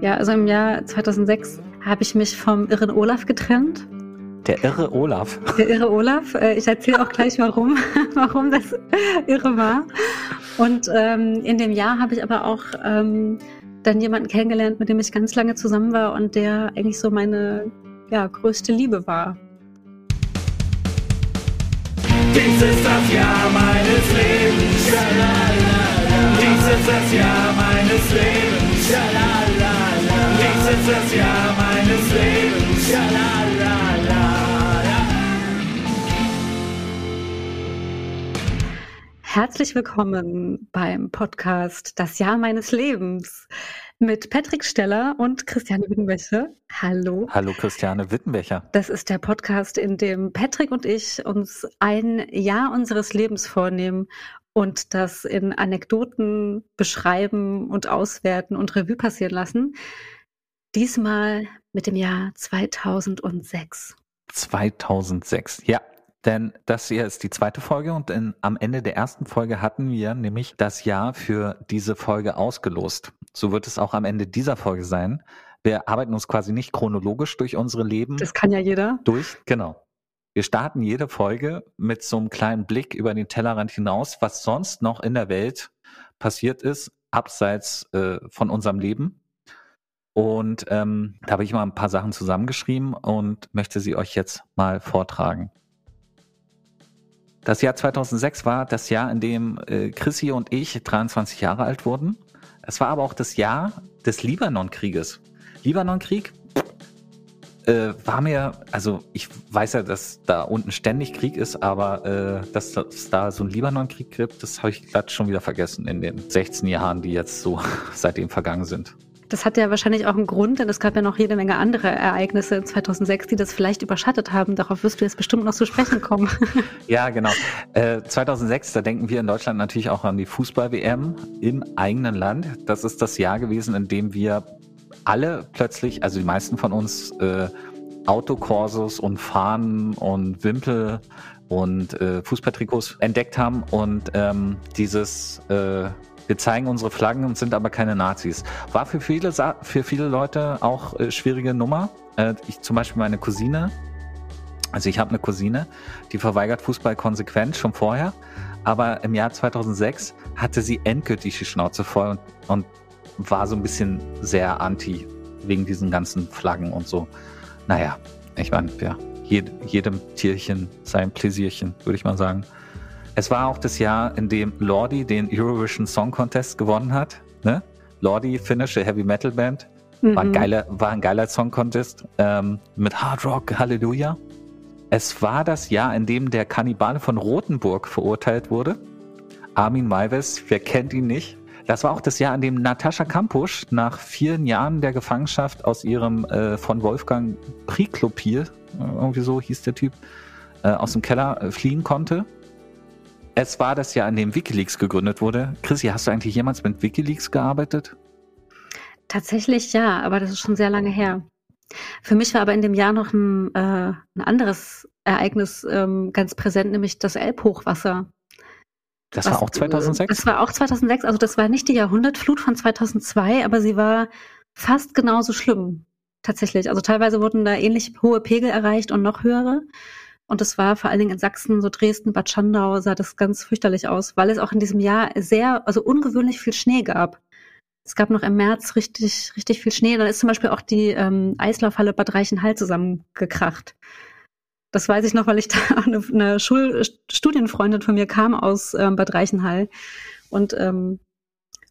Ja, also im Jahr 2006 habe ich mich vom irren Olaf getrennt. Der irre Olaf. Der irre Olaf. Äh, ich erzähle auch gleich, warum, warum das irre war. Und ähm, in dem Jahr habe ich aber auch ähm, dann jemanden kennengelernt, mit dem ich ganz lange zusammen war und der eigentlich so meine ja, größte Liebe war. Dies ist das Jahr meines Lebens. Dies ist das Jahr meines Lebens. Dies ist das Jahr meines Lebens. Herzlich willkommen beim Podcast Das Jahr meines Lebens mit Patrick Steller und Christiane Wittenbecher. Hallo. Hallo Christiane Wittenbecher. Das ist der Podcast, in dem Patrick und ich uns ein Jahr unseres Lebens vornehmen und das in Anekdoten beschreiben und auswerten und Revue passieren lassen. Diesmal mit dem Jahr 2006. 2006, ja. Denn das hier ist die zweite Folge und in, am Ende der ersten Folge hatten wir nämlich das Jahr für diese Folge ausgelost. So wird es auch am Ende dieser Folge sein. Wir arbeiten uns quasi nicht chronologisch durch unsere Leben. Das kann ja jeder. Durch, genau. Wir starten jede Folge mit so einem kleinen Blick über den Tellerrand hinaus, was sonst noch in der Welt passiert ist, abseits äh, von unserem Leben. Und ähm, da habe ich mal ein paar Sachen zusammengeschrieben und möchte sie euch jetzt mal vortragen. Das Jahr 2006 war das Jahr, in dem äh, Chrissy und ich 23 Jahre alt wurden. Es war aber auch das Jahr des Libanon-Krieges. Libanon-Krieg äh, war mir, also ich weiß ja, dass da unten ständig Krieg ist, aber äh, dass es da so einen Libanon-Krieg gibt, das habe ich glatt schon wieder vergessen in den 16 Jahren, die jetzt so seitdem vergangen sind. Das hat ja wahrscheinlich auch einen Grund, denn es gab ja noch jede Menge andere Ereignisse 2006, die das vielleicht überschattet haben. Darauf wirst du jetzt bestimmt noch zu sprechen kommen. ja, genau. Äh, 2006, da denken wir in Deutschland natürlich auch an die Fußball-WM im eigenen Land. Das ist das Jahr gewesen, in dem wir alle plötzlich, also die meisten von uns, äh, Autokorsos und Fahnen und Wimpel und äh, Fußballtrikots entdeckt haben und ähm, dieses äh, wir zeigen unsere Flaggen und sind aber keine Nazis. War für viele, für viele Leute auch äh, schwierige Nummer. Äh, ich zum Beispiel meine Cousine, also ich habe eine Cousine, die verweigert Fußball konsequent schon vorher, aber im Jahr 2006 hatte sie endgültig die Schnauze voll und, und war so ein bisschen sehr anti wegen diesen ganzen Flaggen und so. Naja, ich meine, ja, jed, jedem Tierchen sein Pläsierchen, würde ich mal sagen. Es war auch das Jahr, in dem Lordi den Eurovision Song Contest gewonnen hat. Ne? Lordi, finnische Heavy Metal Band. War ein mhm. geiler, war ein geiler Song Contest ähm, mit Hard Rock Halleluja. Es war das Jahr, in dem der Kannibale von Rothenburg verurteilt wurde. Armin Maives, wer kennt ihn nicht? Das war auch das Jahr, in dem Natascha Kampusch nach vielen Jahren der Gefangenschaft aus ihrem äh, von Wolfgang Priklopil, äh, irgendwie so hieß der Typ, äh, aus dem Keller äh, fliehen konnte. Es war das Jahr, in dem Wikileaks gegründet wurde. Chrissy, hast du eigentlich jemals mit Wikileaks gearbeitet? Tatsächlich ja, aber das ist schon sehr lange her. Für mich war aber in dem Jahr noch ein, äh, ein anderes Ereignis ähm, ganz präsent, nämlich das Elbhochwasser. Das Was, war auch 2006? Das war auch 2006. Also das war nicht die Jahrhundertflut von 2002, aber sie war fast genauso schlimm. Tatsächlich. Also teilweise wurden da ähnlich hohe Pegel erreicht und noch höhere. Und es war vor allen Dingen in Sachsen, so Dresden, Bad Schandau, sah das ganz fürchterlich aus, weil es auch in diesem Jahr sehr, also ungewöhnlich viel Schnee gab. Es gab noch im März richtig, richtig viel Schnee. Da ist zum Beispiel auch die ähm, Eislaufhalle Bad Reichenhall zusammengekracht. Das weiß ich noch, weil ich da eine, eine Schulstudienfreundin von mir kam aus ähm, Bad Reichenhall. Und ähm,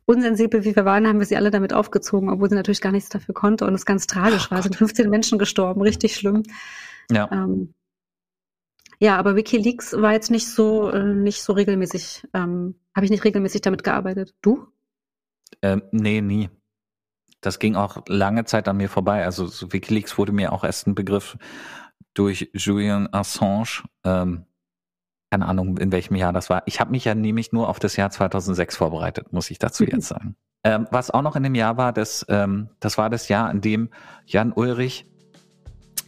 unsensibel wie wir waren, haben wir sie alle damit aufgezogen, obwohl sie natürlich gar nichts dafür konnte und es ganz tragisch oh war. Es sind 15 Menschen gestorben, richtig schlimm. Ja. Ähm, ja, aber WikiLeaks war jetzt nicht so, äh, nicht so regelmäßig, ähm, habe ich nicht regelmäßig damit gearbeitet. Du? Ähm, nee, nie. Das ging auch lange Zeit an mir vorbei. Also so WikiLeaks wurde mir auch erst ein Begriff durch Julian Assange. Ähm, keine Ahnung, in welchem Jahr das war. Ich habe mich ja nämlich nur auf das Jahr 2006 vorbereitet, muss ich dazu jetzt sagen. Ähm, was auch noch in dem Jahr war, das, ähm, das war das Jahr, in dem Jan Ulrich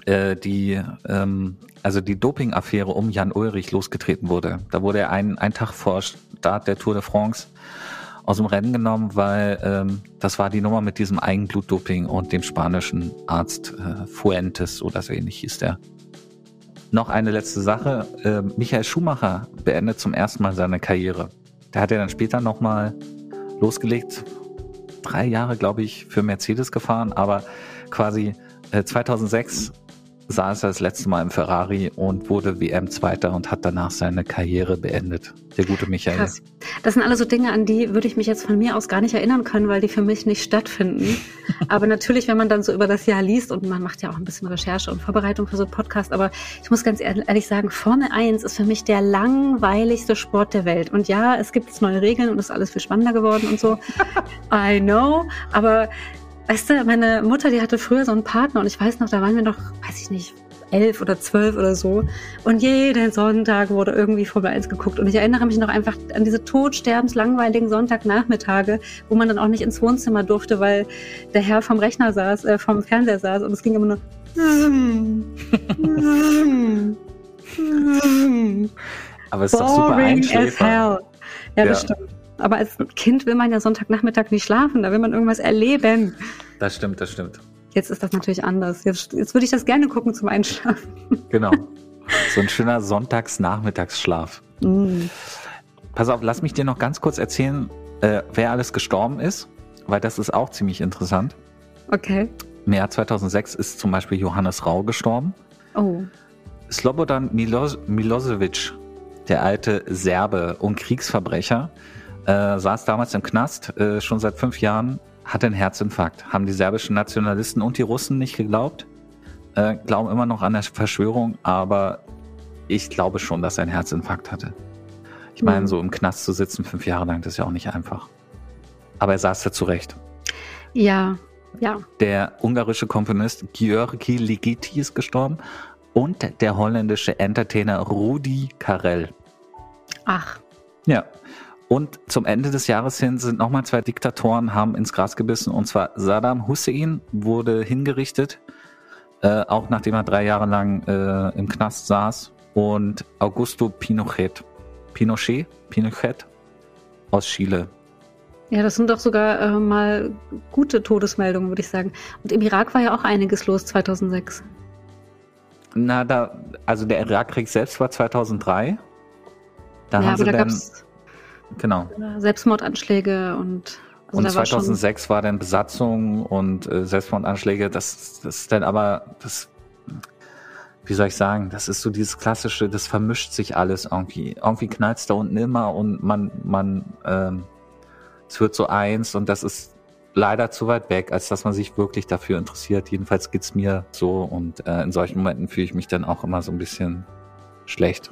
äh, die, ähm, also die Doping-Affäre um Jan Ulrich losgetreten wurde. Da wurde er einen, einen Tag vor Start der Tour de France aus dem Rennen genommen, weil ähm, das war die Nummer mit diesem Eigenblutdoping und dem spanischen Arzt äh, Fuentes oder so ähnlich hieß der. Noch eine letzte Sache. Äh, Michael Schumacher beendet zum ersten Mal seine Karriere. Der hat ja dann später nochmal losgelegt, drei Jahre, glaube ich, für Mercedes gefahren, aber quasi äh, 2006 saß er das letzte Mal im Ferrari und wurde WM-Zweiter und hat danach seine Karriere beendet. Der gute Michael. Krass. Das sind alles so Dinge, an die würde ich mich jetzt von mir aus gar nicht erinnern können, weil die für mich nicht stattfinden. aber natürlich, wenn man dann so über das Jahr liest und man macht ja auch ein bisschen Recherche und Vorbereitung für so einen Podcast, aber ich muss ganz ehrlich sagen, Formel 1 ist für mich der langweiligste Sport der Welt. Und ja, es gibt jetzt neue Regeln und ist alles viel spannender geworden und so. I know, aber Weißt du, meine Mutter, die hatte früher so einen Partner und ich weiß noch, da waren wir noch, weiß ich nicht, elf oder zwölf oder so. Und jeden Sonntag wurde irgendwie Formel 1 geguckt. Und ich erinnere mich noch einfach an diese todsterbenslangweiligen Sonntagnachmittage, wo man dann auch nicht ins Wohnzimmer durfte, weil der Herr vom Rechner saß, äh, vom Fernseher saß und es ging immer nur. Aber es ist doch super einschläfer. Ja, ja, das stimmt. Aber als Kind will man ja Sonntagnachmittag nicht schlafen, da will man irgendwas erleben. Das stimmt, das stimmt. Jetzt ist das natürlich anders. Jetzt, jetzt würde ich das gerne gucken zum Einschlafen. Genau. So ein schöner Sonntagsnachmittagsschlaf. Mm. Pass auf, lass mich dir noch ganz kurz erzählen, äh, wer alles gestorben ist, weil das ist auch ziemlich interessant. Okay. Im Jahr 2006 ist zum Beispiel Johannes Rau gestorben. Oh. Slobodan Milos Milosevic, der alte Serbe und Kriegsverbrecher, äh, saß damals im Knast, äh, schon seit fünf Jahren, hatte einen Herzinfarkt. Haben die serbischen Nationalisten und die Russen nicht geglaubt, äh, glauben immer noch an der Verschwörung, aber ich glaube schon, dass er einen Herzinfarkt hatte. Ich meine, mhm. so im Knast zu sitzen fünf Jahre lang, das ist ja auch nicht einfach. Aber er saß da zurecht. Ja, ja. Der ungarische Komponist György Ligeti ist gestorben und der holländische Entertainer Rudi Carell. Ach. Ja, und zum Ende des Jahres hin sind nochmal zwei Diktatoren, haben ins Gras gebissen. Und zwar Saddam Hussein wurde hingerichtet, äh, auch nachdem er drei Jahre lang äh, im Knast saß. Und Augusto Pinochet, Pinochet, Pinochet aus Chile. Ja, das sind doch sogar äh, mal gute Todesmeldungen, würde ich sagen. Und im Irak war ja auch einiges los 2006. Na, da, also der Irakkrieg selbst war 2003. Da ja, haben aber sie da dann, Genau. Selbstmordanschläge und also und 2006 war, war, dann Besatzung und äh, Selbstmordanschläge. Das, das ist dann aber das, wie soll ich sagen? Das ist so dieses klassische. Das vermischt sich alles irgendwie. Irgendwie knallt da unten immer und man man ähm, es wird so eins und das ist leider zu weit weg, als dass man sich wirklich dafür interessiert. Jedenfalls geht's mir so und äh, in solchen Momenten fühle ich mich dann auch immer so ein bisschen schlecht.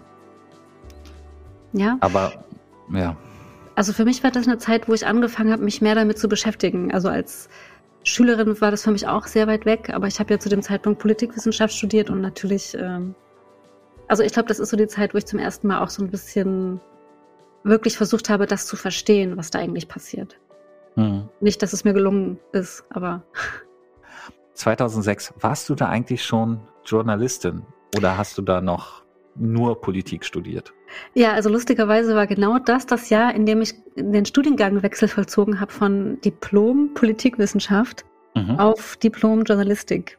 Ja. Aber ja. Also für mich war das eine Zeit, wo ich angefangen habe, mich mehr damit zu beschäftigen. Also als Schülerin war das für mich auch sehr weit weg, aber ich habe ja zu dem Zeitpunkt Politikwissenschaft studiert und natürlich, ähm, also ich glaube, das ist so die Zeit, wo ich zum ersten Mal auch so ein bisschen wirklich versucht habe, das zu verstehen, was da eigentlich passiert. Hm. Nicht, dass es mir gelungen ist, aber. 2006, warst du da eigentlich schon Journalistin oder hast du da noch nur Politik studiert? Ja, also lustigerweise war genau das das Jahr, in dem ich den Studiengangwechsel vollzogen habe von Diplom Politikwissenschaft mhm. auf Diplom Journalistik.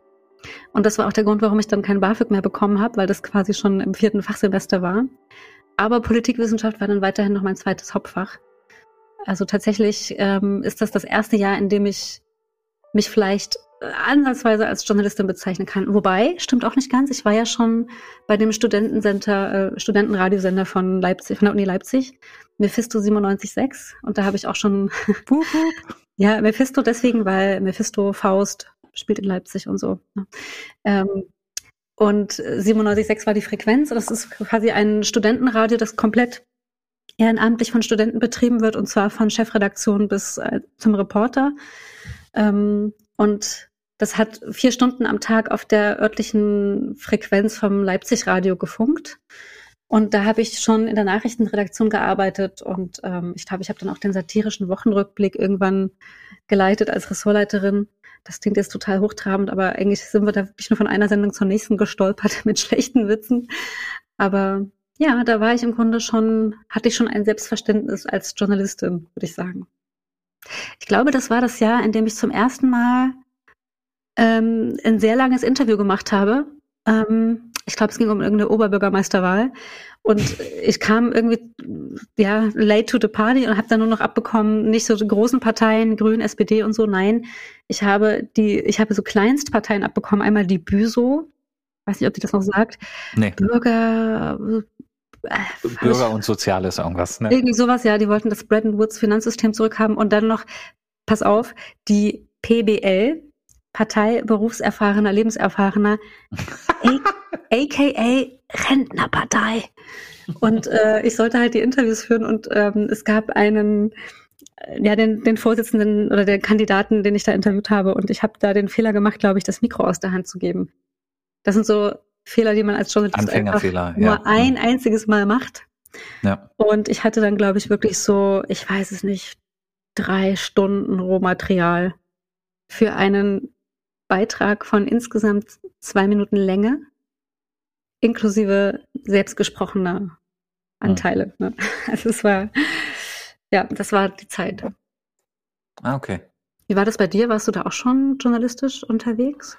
Und das war auch der Grund, warum ich dann kein BAföG mehr bekommen habe, weil das quasi schon im vierten Fachsemester war. Aber Politikwissenschaft war dann weiterhin noch mein zweites Hauptfach. Also tatsächlich ähm, ist das das erste Jahr, in dem ich mich vielleicht ansatzweise als Journalistin bezeichnen kann. Wobei, stimmt auch nicht ganz. Ich war ja schon bei dem Studentencenter, äh, Studentenradiosender von Leipzig, von der Uni Leipzig, Mephisto 97.6. Und da habe ich auch schon, ja, Mephisto deswegen, weil Mephisto Faust spielt in Leipzig und so. Ne? Ähm, und 97.6 war die Frequenz. Das ist quasi ein Studentenradio, das komplett ehrenamtlich von Studenten betrieben wird, und zwar von Chefredaktion bis äh, zum Reporter. Ähm, und das hat vier Stunden am Tag auf der örtlichen Frequenz vom Leipzig-Radio gefunkt. Und da habe ich schon in der Nachrichtenredaktion gearbeitet und ähm, ich glaube, ich habe dann auch den satirischen Wochenrückblick irgendwann geleitet als Ressortleiterin. Das klingt jetzt total hochtrabend, aber eigentlich sind wir da wirklich nur von einer Sendung zur nächsten gestolpert mit schlechten Witzen. Aber ja, da war ich im Grunde schon, hatte ich schon ein Selbstverständnis als Journalistin, würde ich sagen. Ich glaube, das war das Jahr, in dem ich zum ersten Mal ähm, ein sehr langes Interview gemacht habe. Ähm, ich glaube, es ging um irgendeine Oberbürgermeisterwahl. Und ich kam irgendwie ja late to the party und habe dann nur noch abbekommen, nicht so die großen Parteien, Grün, SPD und so. Nein, ich habe die, ich habe so Kleinstparteien abbekommen. Einmal die Büso, weiß nicht, ob die das noch sagt. Nee. Bürger, Bürger und Soziales irgendwas, ne? Irgendwie sowas, ja, die wollten das Bretton Woods Finanzsystem zurückhaben und dann noch, pass auf, die PBL, Partei berufserfahrener, lebenserfahrener, aka Rentnerpartei. Und äh, ich sollte halt die Interviews führen und ähm, es gab einen, ja, den, den Vorsitzenden oder den Kandidaten, den ich da interviewt habe und ich habe da den Fehler gemacht, glaube ich, das Mikro aus der Hand zu geben. Das sind so Fehler, die man als Journalist einfach Anfängerfehler, nur ja. ein einziges Mal macht. Ja. Und ich hatte dann, glaube ich, wirklich so, ich weiß es nicht, drei Stunden Rohmaterial für einen Beitrag von insgesamt zwei Minuten Länge, inklusive selbstgesprochener Anteile. Ne? Also es war, ja, das war die Zeit. Ah, okay. Wie war das bei dir? Warst du da auch schon journalistisch unterwegs?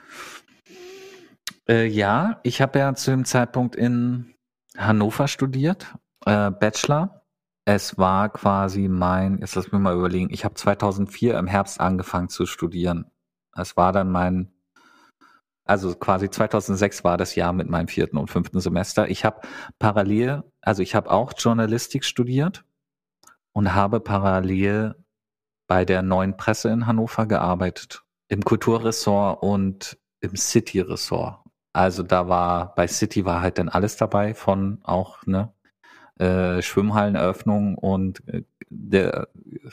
Äh, ja, ich habe ja zu dem Zeitpunkt in Hannover studiert, äh, Bachelor. Es war quasi mein, jetzt lass mich mal überlegen, ich habe 2004 im Herbst angefangen zu studieren. Es war dann mein, also quasi 2006 war das Jahr mit meinem vierten und fünften Semester. Ich habe parallel, also ich habe auch Journalistik studiert und habe parallel bei der neuen Presse in Hannover gearbeitet, im Kulturressort und im City-Ressort. Also da war, bei City war halt dann alles dabei von auch, ne, äh, Schwimmhalleneröffnung und äh, der äh,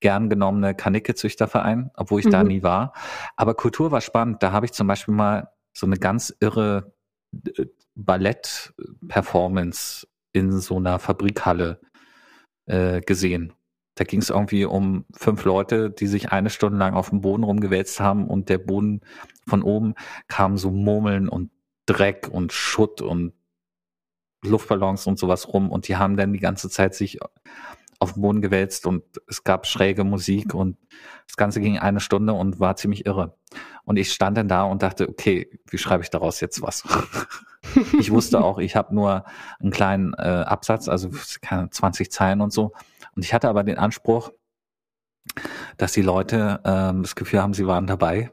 gern genommene Kanicke-Züchterverein, obwohl ich da Mhm. nie war. Aber Kultur war spannend. Da habe ich zum Beispiel mal so eine ganz irre äh, Ballett-Performance in so einer Fabrikhalle äh, gesehen. Da ging es irgendwie um fünf Leute, die sich eine Stunde lang auf dem Boden rumgewälzt haben und der Boden von oben kam so Murmeln und Dreck und Schutt und Luftballons und sowas rum und die haben dann die ganze Zeit sich auf den Boden gewälzt und es gab schräge Musik und das Ganze ging eine Stunde und war ziemlich irre. Und ich stand dann da und dachte, okay, wie schreibe ich daraus jetzt was? ich wusste auch, ich habe nur einen kleinen äh, Absatz, also keine 20 Zeilen und so. Und ich hatte aber den Anspruch, dass die Leute ähm, das Gefühl haben, sie waren dabei,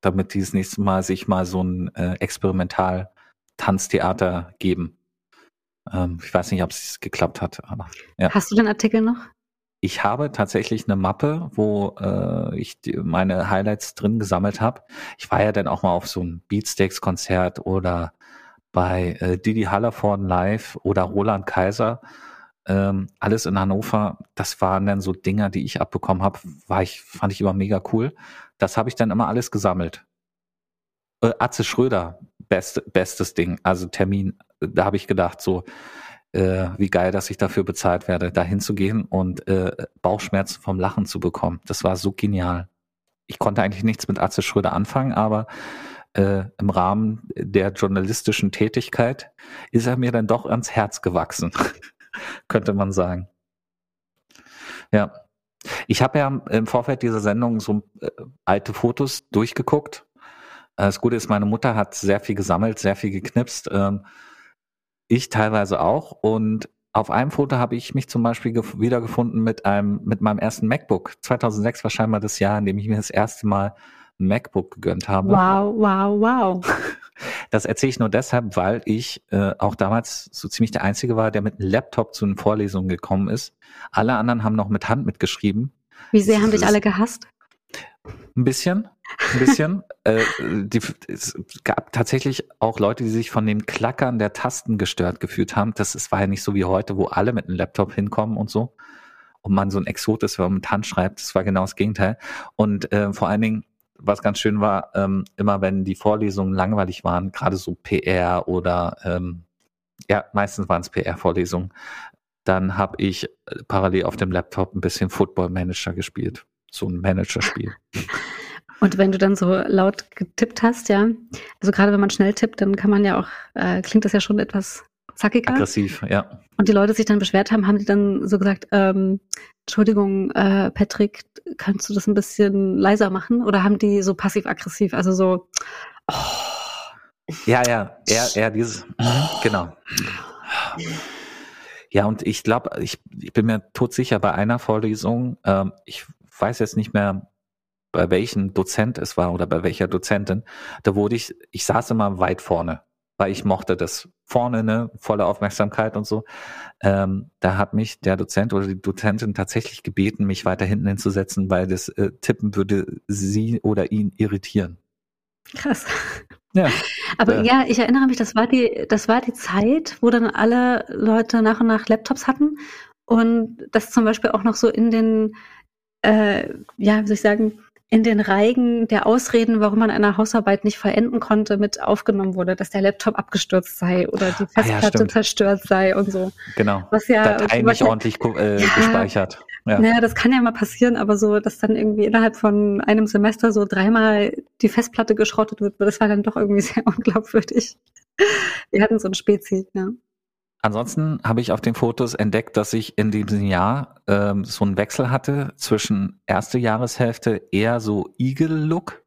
damit die das nächste Mal sich mal so ein äh, Experimental-Tanztheater geben. Ähm, ich weiß nicht, ob es geklappt hat, aber ja. Hast du den Artikel noch? Ich habe tatsächlich eine Mappe, wo äh, ich die, meine Highlights drin gesammelt habe. Ich war ja dann auch mal auf so ein Beatsteaks-Konzert oder bei äh, Didi Hallervorden live oder Roland Kaiser. Ähm, alles in Hannover. Das waren dann so Dinger, die ich abbekommen habe. War ich, fand ich immer mega cool. Das habe ich dann immer alles gesammelt. Äh, Atze Schröder, best, bestes Ding. Also Termin, da habe ich gedacht, so, äh, wie geil, dass ich dafür bezahlt werde, da hinzugehen und äh, Bauchschmerzen vom Lachen zu bekommen. Das war so genial. Ich konnte eigentlich nichts mit Atze Schröder anfangen, aber äh, im Rahmen der journalistischen Tätigkeit ist er mir dann doch ans Herz gewachsen, könnte man sagen. Ja. Ich habe ja im Vorfeld dieser Sendung so äh, alte Fotos durchgeguckt. Äh, Das Gute ist, meine Mutter hat sehr viel gesammelt, sehr viel geknipst. Ähm, ich teilweise auch. Und auf einem Foto habe ich mich zum Beispiel gef- wiedergefunden mit einem, mit meinem ersten MacBook. 2006 war scheinbar das Jahr, in dem ich mir das erste Mal ein MacBook gegönnt habe. Wow, wow, wow. Das erzähle ich nur deshalb, weil ich äh, auch damals so ziemlich der Einzige war, der mit einem Laptop zu den Vorlesungen gekommen ist. Alle anderen haben noch mit Hand mitgeschrieben. Wie sehr haben Das dich ist- alle gehasst? Ein bisschen, ein bisschen. äh, die, es gab tatsächlich auch Leute, die sich von dem Klackern der Tasten gestört gefühlt haben. Das ist, war ja nicht so wie heute, wo alle mit einem Laptop hinkommen und so. Und man so ein Exot ist, wenn man mit Hand schreibt. Das war genau das Gegenteil. Und äh, vor allen Dingen, was ganz schön war, ähm, immer wenn die Vorlesungen langweilig waren, gerade so PR oder ähm, ja, meistens waren es PR-Vorlesungen, dann habe ich äh, parallel auf dem Laptop ein bisschen Football Manager gespielt. So ein Managerspiel. Und wenn du dann so laut getippt hast, ja, also gerade wenn man schnell tippt, dann kann man ja auch, äh, klingt das ja schon etwas zackiger. Aggressiv, ja. Und die Leute sich dann beschwert haben, haben die dann so gesagt, ähm, Entschuldigung, äh, Patrick, kannst du das ein bisschen leiser machen? Oder haben die so passiv-aggressiv, also so, oh, Ja, ja, eher, eher dieses, mhm, genau. Ja, und ich glaube, ich, ich bin mir todsicher bei einer Vorlesung, ähm, ich weiß jetzt nicht mehr, bei welchem Dozent es war oder bei welcher Dozentin, da wurde ich, ich saß immer weit vorne, weil ich mochte das vorne, ne, volle Aufmerksamkeit und so. Ähm, da hat mich der Dozent oder die Dozentin tatsächlich gebeten, mich weiter hinten hinzusetzen, weil das äh, Tippen würde sie oder ihn irritieren. krass. Ja. Aber Äh. ja, ich erinnere mich, das war die, das war die Zeit, wo dann alle Leute nach und nach Laptops hatten und das zum Beispiel auch noch so in den, äh, ja, wie soll ich sagen, in den Reigen der Ausreden, warum man eine Hausarbeit nicht vollenden konnte, mit aufgenommen wurde, dass der Laptop abgestürzt sei oder die Ah ja, Festplatte zerstört sei und so. Genau. Was ja, Dateien was nicht ja ordentlich äh, Ja. gespeichert. Ja. naja, das kann ja mal passieren, aber so, dass dann irgendwie innerhalb von einem Semester so dreimal die Festplatte geschrottet wird, das war dann doch irgendwie sehr unglaubwürdig. Wir hatten so ein Spezi, ja. Ansonsten habe ich auf den Fotos entdeckt, dass ich in diesem Jahr ähm, so einen Wechsel hatte zwischen erste Jahreshälfte eher so Eagle-Look,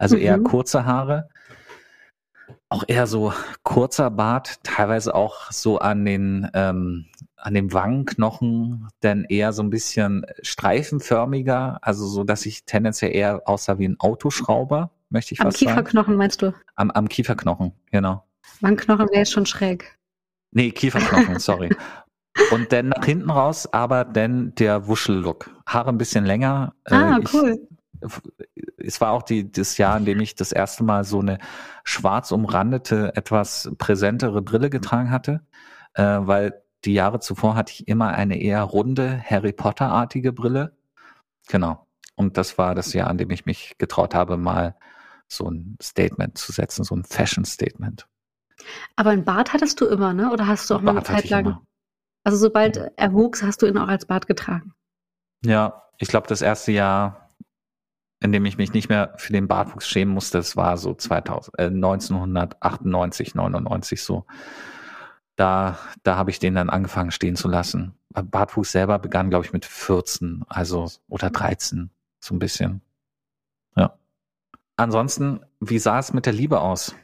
also eher Mhm. kurze Haare, auch eher so kurzer Bart, teilweise auch so an den ähm, an den Wangenknochen, dann eher so ein bisschen streifenförmiger, also so, dass ich tendenziell eher aussah wie ein Autoschrauber, möchte ich Am fast sagen. Kieferknochen meinst du? Am, am Kieferknochen, genau. Wangenknochen wäre jetzt schon schräg. Nee, Kieferknochen, sorry. Und dann nach hinten raus, aber dann der Wuschel-Look. Haare ein bisschen länger. Äh, Ah, ich- cool. Es war auch die, das Jahr, in dem ich das erste Mal so eine schwarz umrandete, etwas präsentere Brille getragen hatte, äh, weil die Jahre zuvor hatte ich immer eine eher runde, Harry Potter-artige Brille. Genau. Und das war das Jahr, an dem ich mich getraut habe, mal so ein Statement zu setzen, so ein Fashion-Statement. Aber einen Bart hattest du immer, ne? Oder hast du auch mal eine Bart Zeit lang? Also sobald er wuchs, hast du ihn auch als Bart getragen. Ja, ich glaube, das erste Jahr, in dem ich mich nicht mehr für den Bartwuchs schämen musste, das war so 2000, äh, 1998, 99 so. Da, da habe ich den dann angefangen stehen zu lassen. Bartwuchs selber begann, glaube ich, mit 14, also oder 13, so ein bisschen. Ja. Ansonsten, wie sah es mit der Liebe aus?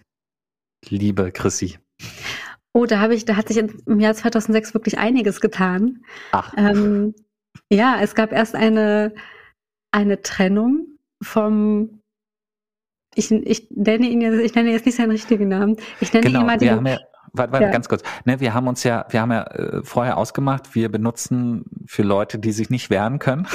Liebe Chrissy. Oh, da habe ich, da hat sich im Jahr 2006 wirklich einiges getan. Ach, Ähm, ja, es gab erst eine, eine Trennung vom, ich, ich nenne ihn jetzt, ich nenne jetzt nicht seinen richtigen Namen. Ich nenne Genau, jemanden, wir haben ja, warte, warte, Ja. ganz kurz. Ne, wir haben uns ja, wir haben ja äh, vorher ausgemacht, wir benutzen für Leute, die sich nicht wehren können,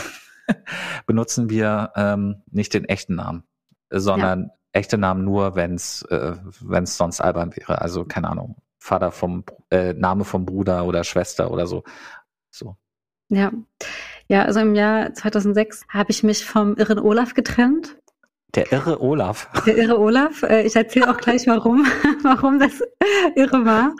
benutzen wir ähm, nicht den echten Namen, sondern echte Namen nur, wenn es äh, wenn's sonst albern wäre. Also keine Ahnung, Vater vom äh, Name vom Bruder oder Schwester oder so. So. ja. Ja, also im Jahr 2006 habe ich mich vom irren Olaf getrennt. Der irre Olaf. Der irre Olaf. Äh, ich erzähle auch gleich, warum, warum das irre war.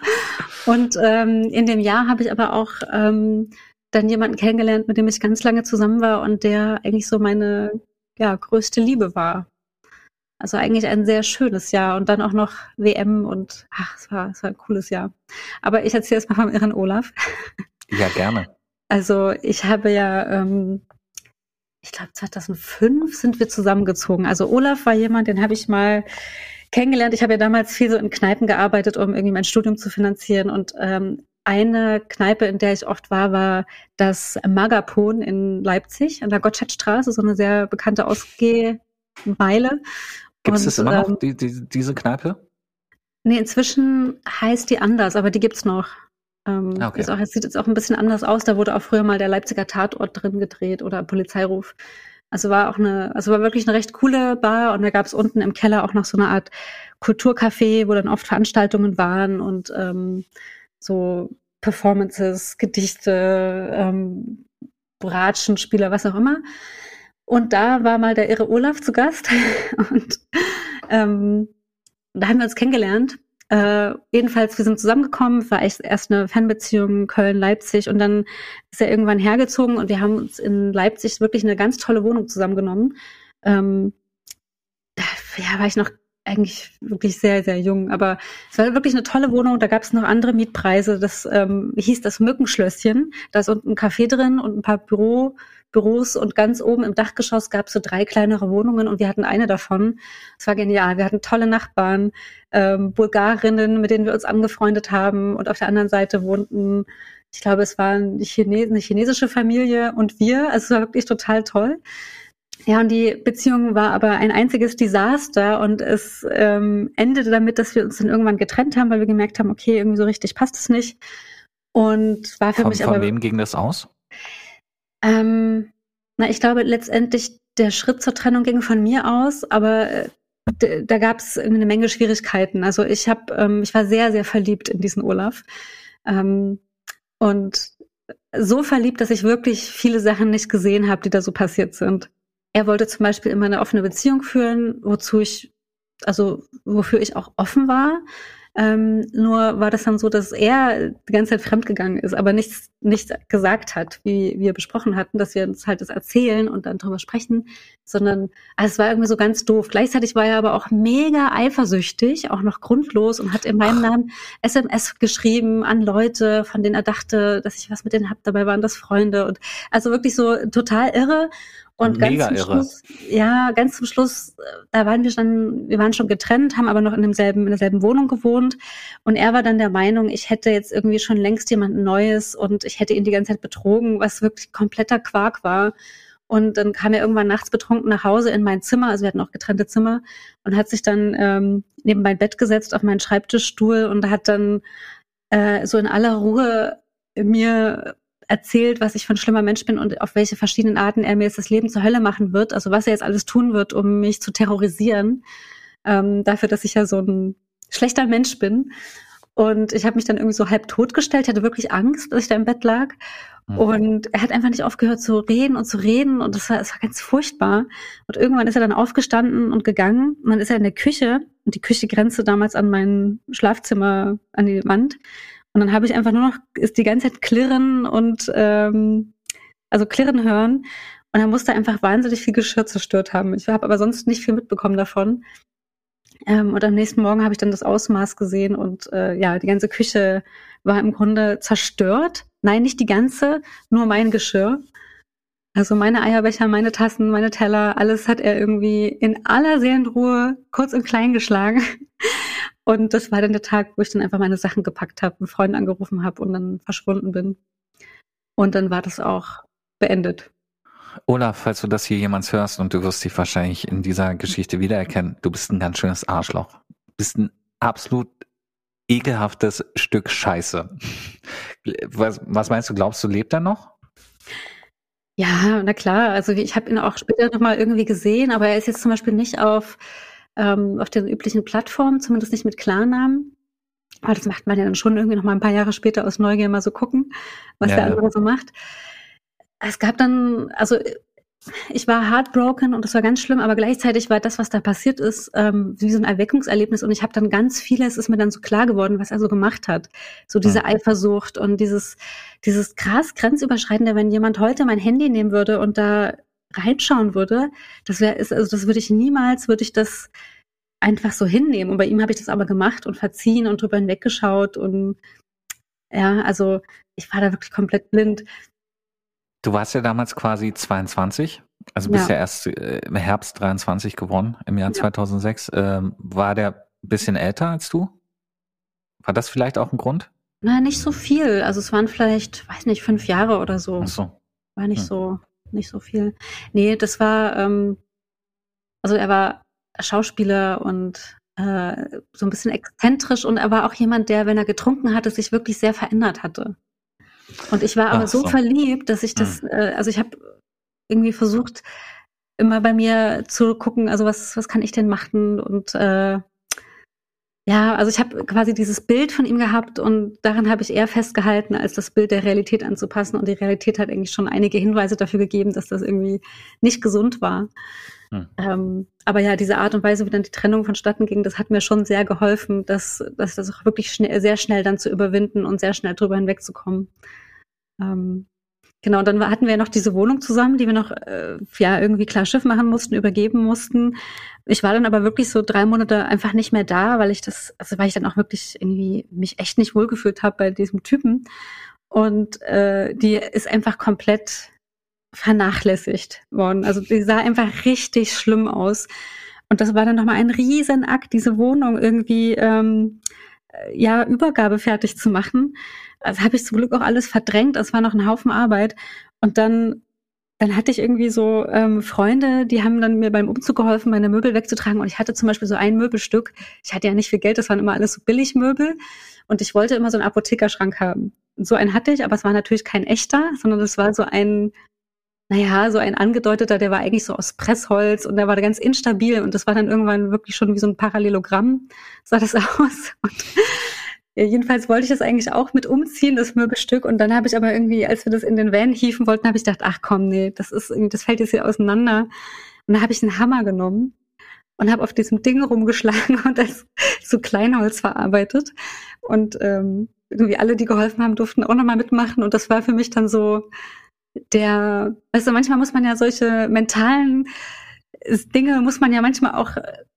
Und ähm, in dem Jahr habe ich aber auch ähm, dann jemanden kennengelernt, mit dem ich ganz lange zusammen war und der eigentlich so meine ja, größte Liebe war. Also eigentlich ein sehr schönes Jahr und dann auch noch WM und ach, es war, es war ein cooles Jahr. Aber ich erzähle erst mal vom irren Olaf. Ja, gerne. Also ich habe ja, ähm, ich glaube 2005 sind wir zusammengezogen. Also Olaf war jemand, den habe ich mal kennengelernt. Ich habe ja damals viel so in Kneipen gearbeitet, um irgendwie mein Studium zu finanzieren. Und ähm, eine Kneipe, in der ich oft war, war das Magapon in Leipzig an der Gottschedstraße, so eine sehr bekannte Ausgehmeile. Gibt es das immer noch, ähm, die, die, diese Kneipe? Nee, inzwischen heißt die anders, aber die gibt's noch. Ähm, Ah, okay. ist auch, es sieht jetzt auch ein bisschen anders aus. Da wurde auch früher mal der Leipziger Tatort drin gedreht oder Polizeiruf. Also war auch eine, also war wirklich eine recht coole Bar und da gab's unten im Keller auch noch so eine Art Kulturcafé, wo dann oft Veranstaltungen waren und ähm, so Performances, Gedichte, ähm, Bratschenspieler, was auch immer. Und da war mal der irre Olaf zu Gast und ähm, da haben wir uns kennengelernt. Äh, jedenfalls, wir sind zusammengekommen, war echt erst eine Fanbeziehung Köln-Leipzig und dann ist er irgendwann hergezogen und wir haben uns in Leipzig wirklich eine ganz tolle Wohnung zusammengenommen. Ähm, da ja, war ich noch eigentlich wirklich sehr, sehr jung. Aber es war wirklich eine tolle Wohnung. Da gab es noch andere Mietpreise. Das ähm, hieß das Mückenschlösschen. Da ist unten ein Café drin und ein paar Büro, Büros und ganz oben im Dachgeschoss gab es so drei kleinere Wohnungen und wir hatten eine davon. Es war genial. Wir hatten tolle Nachbarn, ähm, Bulgarinnen, mit denen wir uns angefreundet haben und auf der anderen Seite wohnten ich glaube, es war eine, Chines eine chinesische Familie und wir. Also es war wirklich total toll. Ja, und die Beziehung war aber ein einziges Desaster und es ähm, endete damit, dass wir uns dann irgendwann getrennt haben, weil wir gemerkt haben, okay, irgendwie so richtig passt es nicht. Und war für von, mich von aber. wem ging das aus? Ähm, na, ich glaube letztendlich der Schritt zur Trennung ging von mir aus, aber äh, da gab es eine Menge Schwierigkeiten. Also ich habe, ähm, ich war sehr, sehr verliebt in diesen Olaf. Ähm, und so verliebt, dass ich wirklich viele Sachen nicht gesehen habe, die da so passiert sind. Er wollte zum Beispiel immer eine offene Beziehung führen, wozu ich, also wofür ich auch offen war. Ähm, nur war das dann so, dass er die ganze Zeit fremdgegangen ist, aber nichts, nichts gesagt hat, wie wir besprochen hatten, dass wir uns halt das erzählen und dann drüber sprechen, sondern also es war irgendwie so ganz doof. Gleichzeitig war er aber auch mega eifersüchtig, auch noch grundlos und hat in meinem Namen SMS geschrieben an Leute, von denen er dachte, dass ich was mit denen hab. Dabei waren das Freunde und also wirklich so total irre. Und Mega ganz zum irre. Schluss, ja, ganz zum Schluss, äh, da waren wir schon, wir waren schon getrennt, haben aber noch in demselben, in derselben Wohnung gewohnt. Und er war dann der Meinung, ich hätte jetzt irgendwie schon längst jemand Neues und ich hätte ihn die ganze Zeit betrogen, was wirklich kompletter Quark war. Und dann kam er irgendwann nachts betrunken nach Hause in mein Zimmer, also wir hatten auch getrennte Zimmer, und hat sich dann ähm, neben mein Bett gesetzt auf meinen Schreibtischstuhl und hat dann äh, so in aller Ruhe mir erzählt, was ich für ein schlimmer Mensch bin und auf welche verschiedenen Arten er mir jetzt das Leben zur Hölle machen wird. Also was er jetzt alles tun wird, um mich zu terrorisieren. Ähm, dafür, dass ich ja so ein schlechter Mensch bin. Und ich habe mich dann irgendwie so halb totgestellt, hatte wirklich Angst, dass ich da im Bett lag. Mhm. Und er hat einfach nicht aufgehört zu reden und zu reden. Und das war, das war ganz furchtbar. Und irgendwann ist er dann aufgestanden und gegangen. Und dann ist er in der Küche. Und die Küche grenzte damals an mein Schlafzimmer, an die Wand. Und dann habe ich einfach nur noch, ist die ganze Zeit klirren und ähm, also klirren hören. Und er musste einfach wahnsinnig viel Geschirr zerstört haben. Ich habe aber sonst nicht viel mitbekommen davon. Ähm, und am nächsten Morgen habe ich dann das Ausmaß gesehen und äh, ja, die ganze Küche war im Grunde zerstört. Nein, nicht die ganze, nur mein Geschirr. Also meine Eierbecher, meine Tassen, meine Teller, alles hat er irgendwie in aller Seelenruhe kurz und klein geschlagen. Und das war dann der Tag, wo ich dann einfach meine Sachen gepackt habe, einen Freund angerufen habe und dann verschwunden bin. Und dann war das auch beendet. Olaf, falls du das hier jemals hörst und du wirst dich wahrscheinlich in dieser Geschichte wiedererkennen, du bist ein ganz schönes Arschloch. Du bist ein absolut ekelhaftes Stück Scheiße. Was, was meinst du, glaubst du, lebt er noch? Ja, na klar. Also ich habe ihn auch später nochmal irgendwie gesehen, aber er ist jetzt zum Beispiel nicht auf, ähm, auf den üblichen Plattformen, zumindest nicht mit Klarnamen. Aber das macht man ja dann schon irgendwie noch mal ein paar Jahre später aus Neugier mal so gucken, was Ja, der ja. andere so macht. Es gab dann, also ich war heartbroken und das war ganz schlimm, aber gleichzeitig war das, was da passiert ist, ähm, wie so ein Erweckungserlebnis und ich habe dann ganz vieles ist mir dann so klar geworden, was er so gemacht hat. So diese Mhm. Eifersucht und dieses, dieses krass grenzüberschreitende, wenn jemand heute mein Handy nehmen würde und da reinschauen würde, das wäre, also das würde ich niemals, würde ich das einfach so hinnehmen. Und bei ihm habe ich das aber gemacht und verziehen und drüber hinweggeschaut und ja, also ich war da wirklich komplett blind. Du warst ja damals quasi 22, also bist Ja. ja, erst äh, im Herbst 23 geworden, im Jahr Ja. 2006. Ähm, war der ein bisschen älter als du? War das vielleicht auch ein Grund? Na, nicht so viel. Also es waren vielleicht, weiß nicht, fünf Jahre oder so. Ach so. War nicht Hm. so, nicht so viel. Nee, das war, ähm, also er war Schauspieler und äh, so ein bisschen exzentrisch und er war auch jemand, der, wenn er getrunken hatte, sich wirklich sehr verändert hatte. Und ich war aber so, so. verliebt, dass ich das, äh, also ich habe irgendwie versucht, immer bei mir zu gucken, also was, was kann ich denn machen und äh, ja, also ich habe quasi dieses Bild von ihm gehabt und daran habe ich eher festgehalten, als das Bild der Realität anzupassen. Und die Realität hat eigentlich schon einige Hinweise dafür gegeben, dass das irgendwie nicht gesund war. Hm. Ähm, aber ja, diese Art und Weise, wie dann die Trennung vonstatten ging, das hat mir schon sehr geholfen, dass, dass das auch wirklich schnell, sehr schnell dann zu überwinden und sehr schnell drüber hinwegzukommen. Ähm, Genau, dann hatten wir noch diese Wohnung zusammen, die wir noch äh, ja irgendwie klar Schiff machen mussten, übergeben mussten. Ich war dann aber wirklich so drei Monate einfach nicht mehr da, weil ich das, also weil ich dann auch wirklich irgendwie mich echt nicht wohlgefühlt habe bei diesem Typen. Und äh, die ist einfach komplett vernachlässigt worden. Also die sah einfach richtig schlimm aus. Und das war dann nochmal ein Riesenakt, diese Wohnung irgendwie ähm, äh, ja Übergabe fertig zu machen. Also habe ich zum Glück auch alles verdrängt. Es war noch ein Haufen Arbeit. Und dann, dann hatte ich irgendwie so ähm, Freunde, die haben dann mir beim Umzug geholfen, meine Möbel wegzutragen. Und ich hatte zum Beispiel so ein Möbelstück. Ich hatte ja nicht viel Geld, das waren immer alles so Billigmöbel. Und ich wollte immer so einen Apothekerschrank haben. Und so einen hatte ich, aber es war natürlich kein echter, sondern es war so ein, naja, so ein angedeuteter, der war eigentlich so aus Pressholz und der war ganz instabil und das war dann irgendwann wirklich schon wie so ein Parallelogramm, sah das aus. Und jedenfalls wollte ich das eigentlich auch mit umziehen, das Möbelstück. Und dann habe ich aber irgendwie, als wir das in den Van hieven wollten, habe ich gedacht, ach komm, nee, das ist irgendwie, das fällt jetzt hier auseinander. Und dann habe ich einen Hammer genommen und habe auf diesem Ding rumgeschlagen und das zu Kleinholz verarbeitet. Und ähm, irgendwie alle, die geholfen haben, durften auch nochmal mitmachen. Und das war für mich dann so der, weißt du, manchmal muss man ja solche mentalen Dinge muss man ja manchmal auch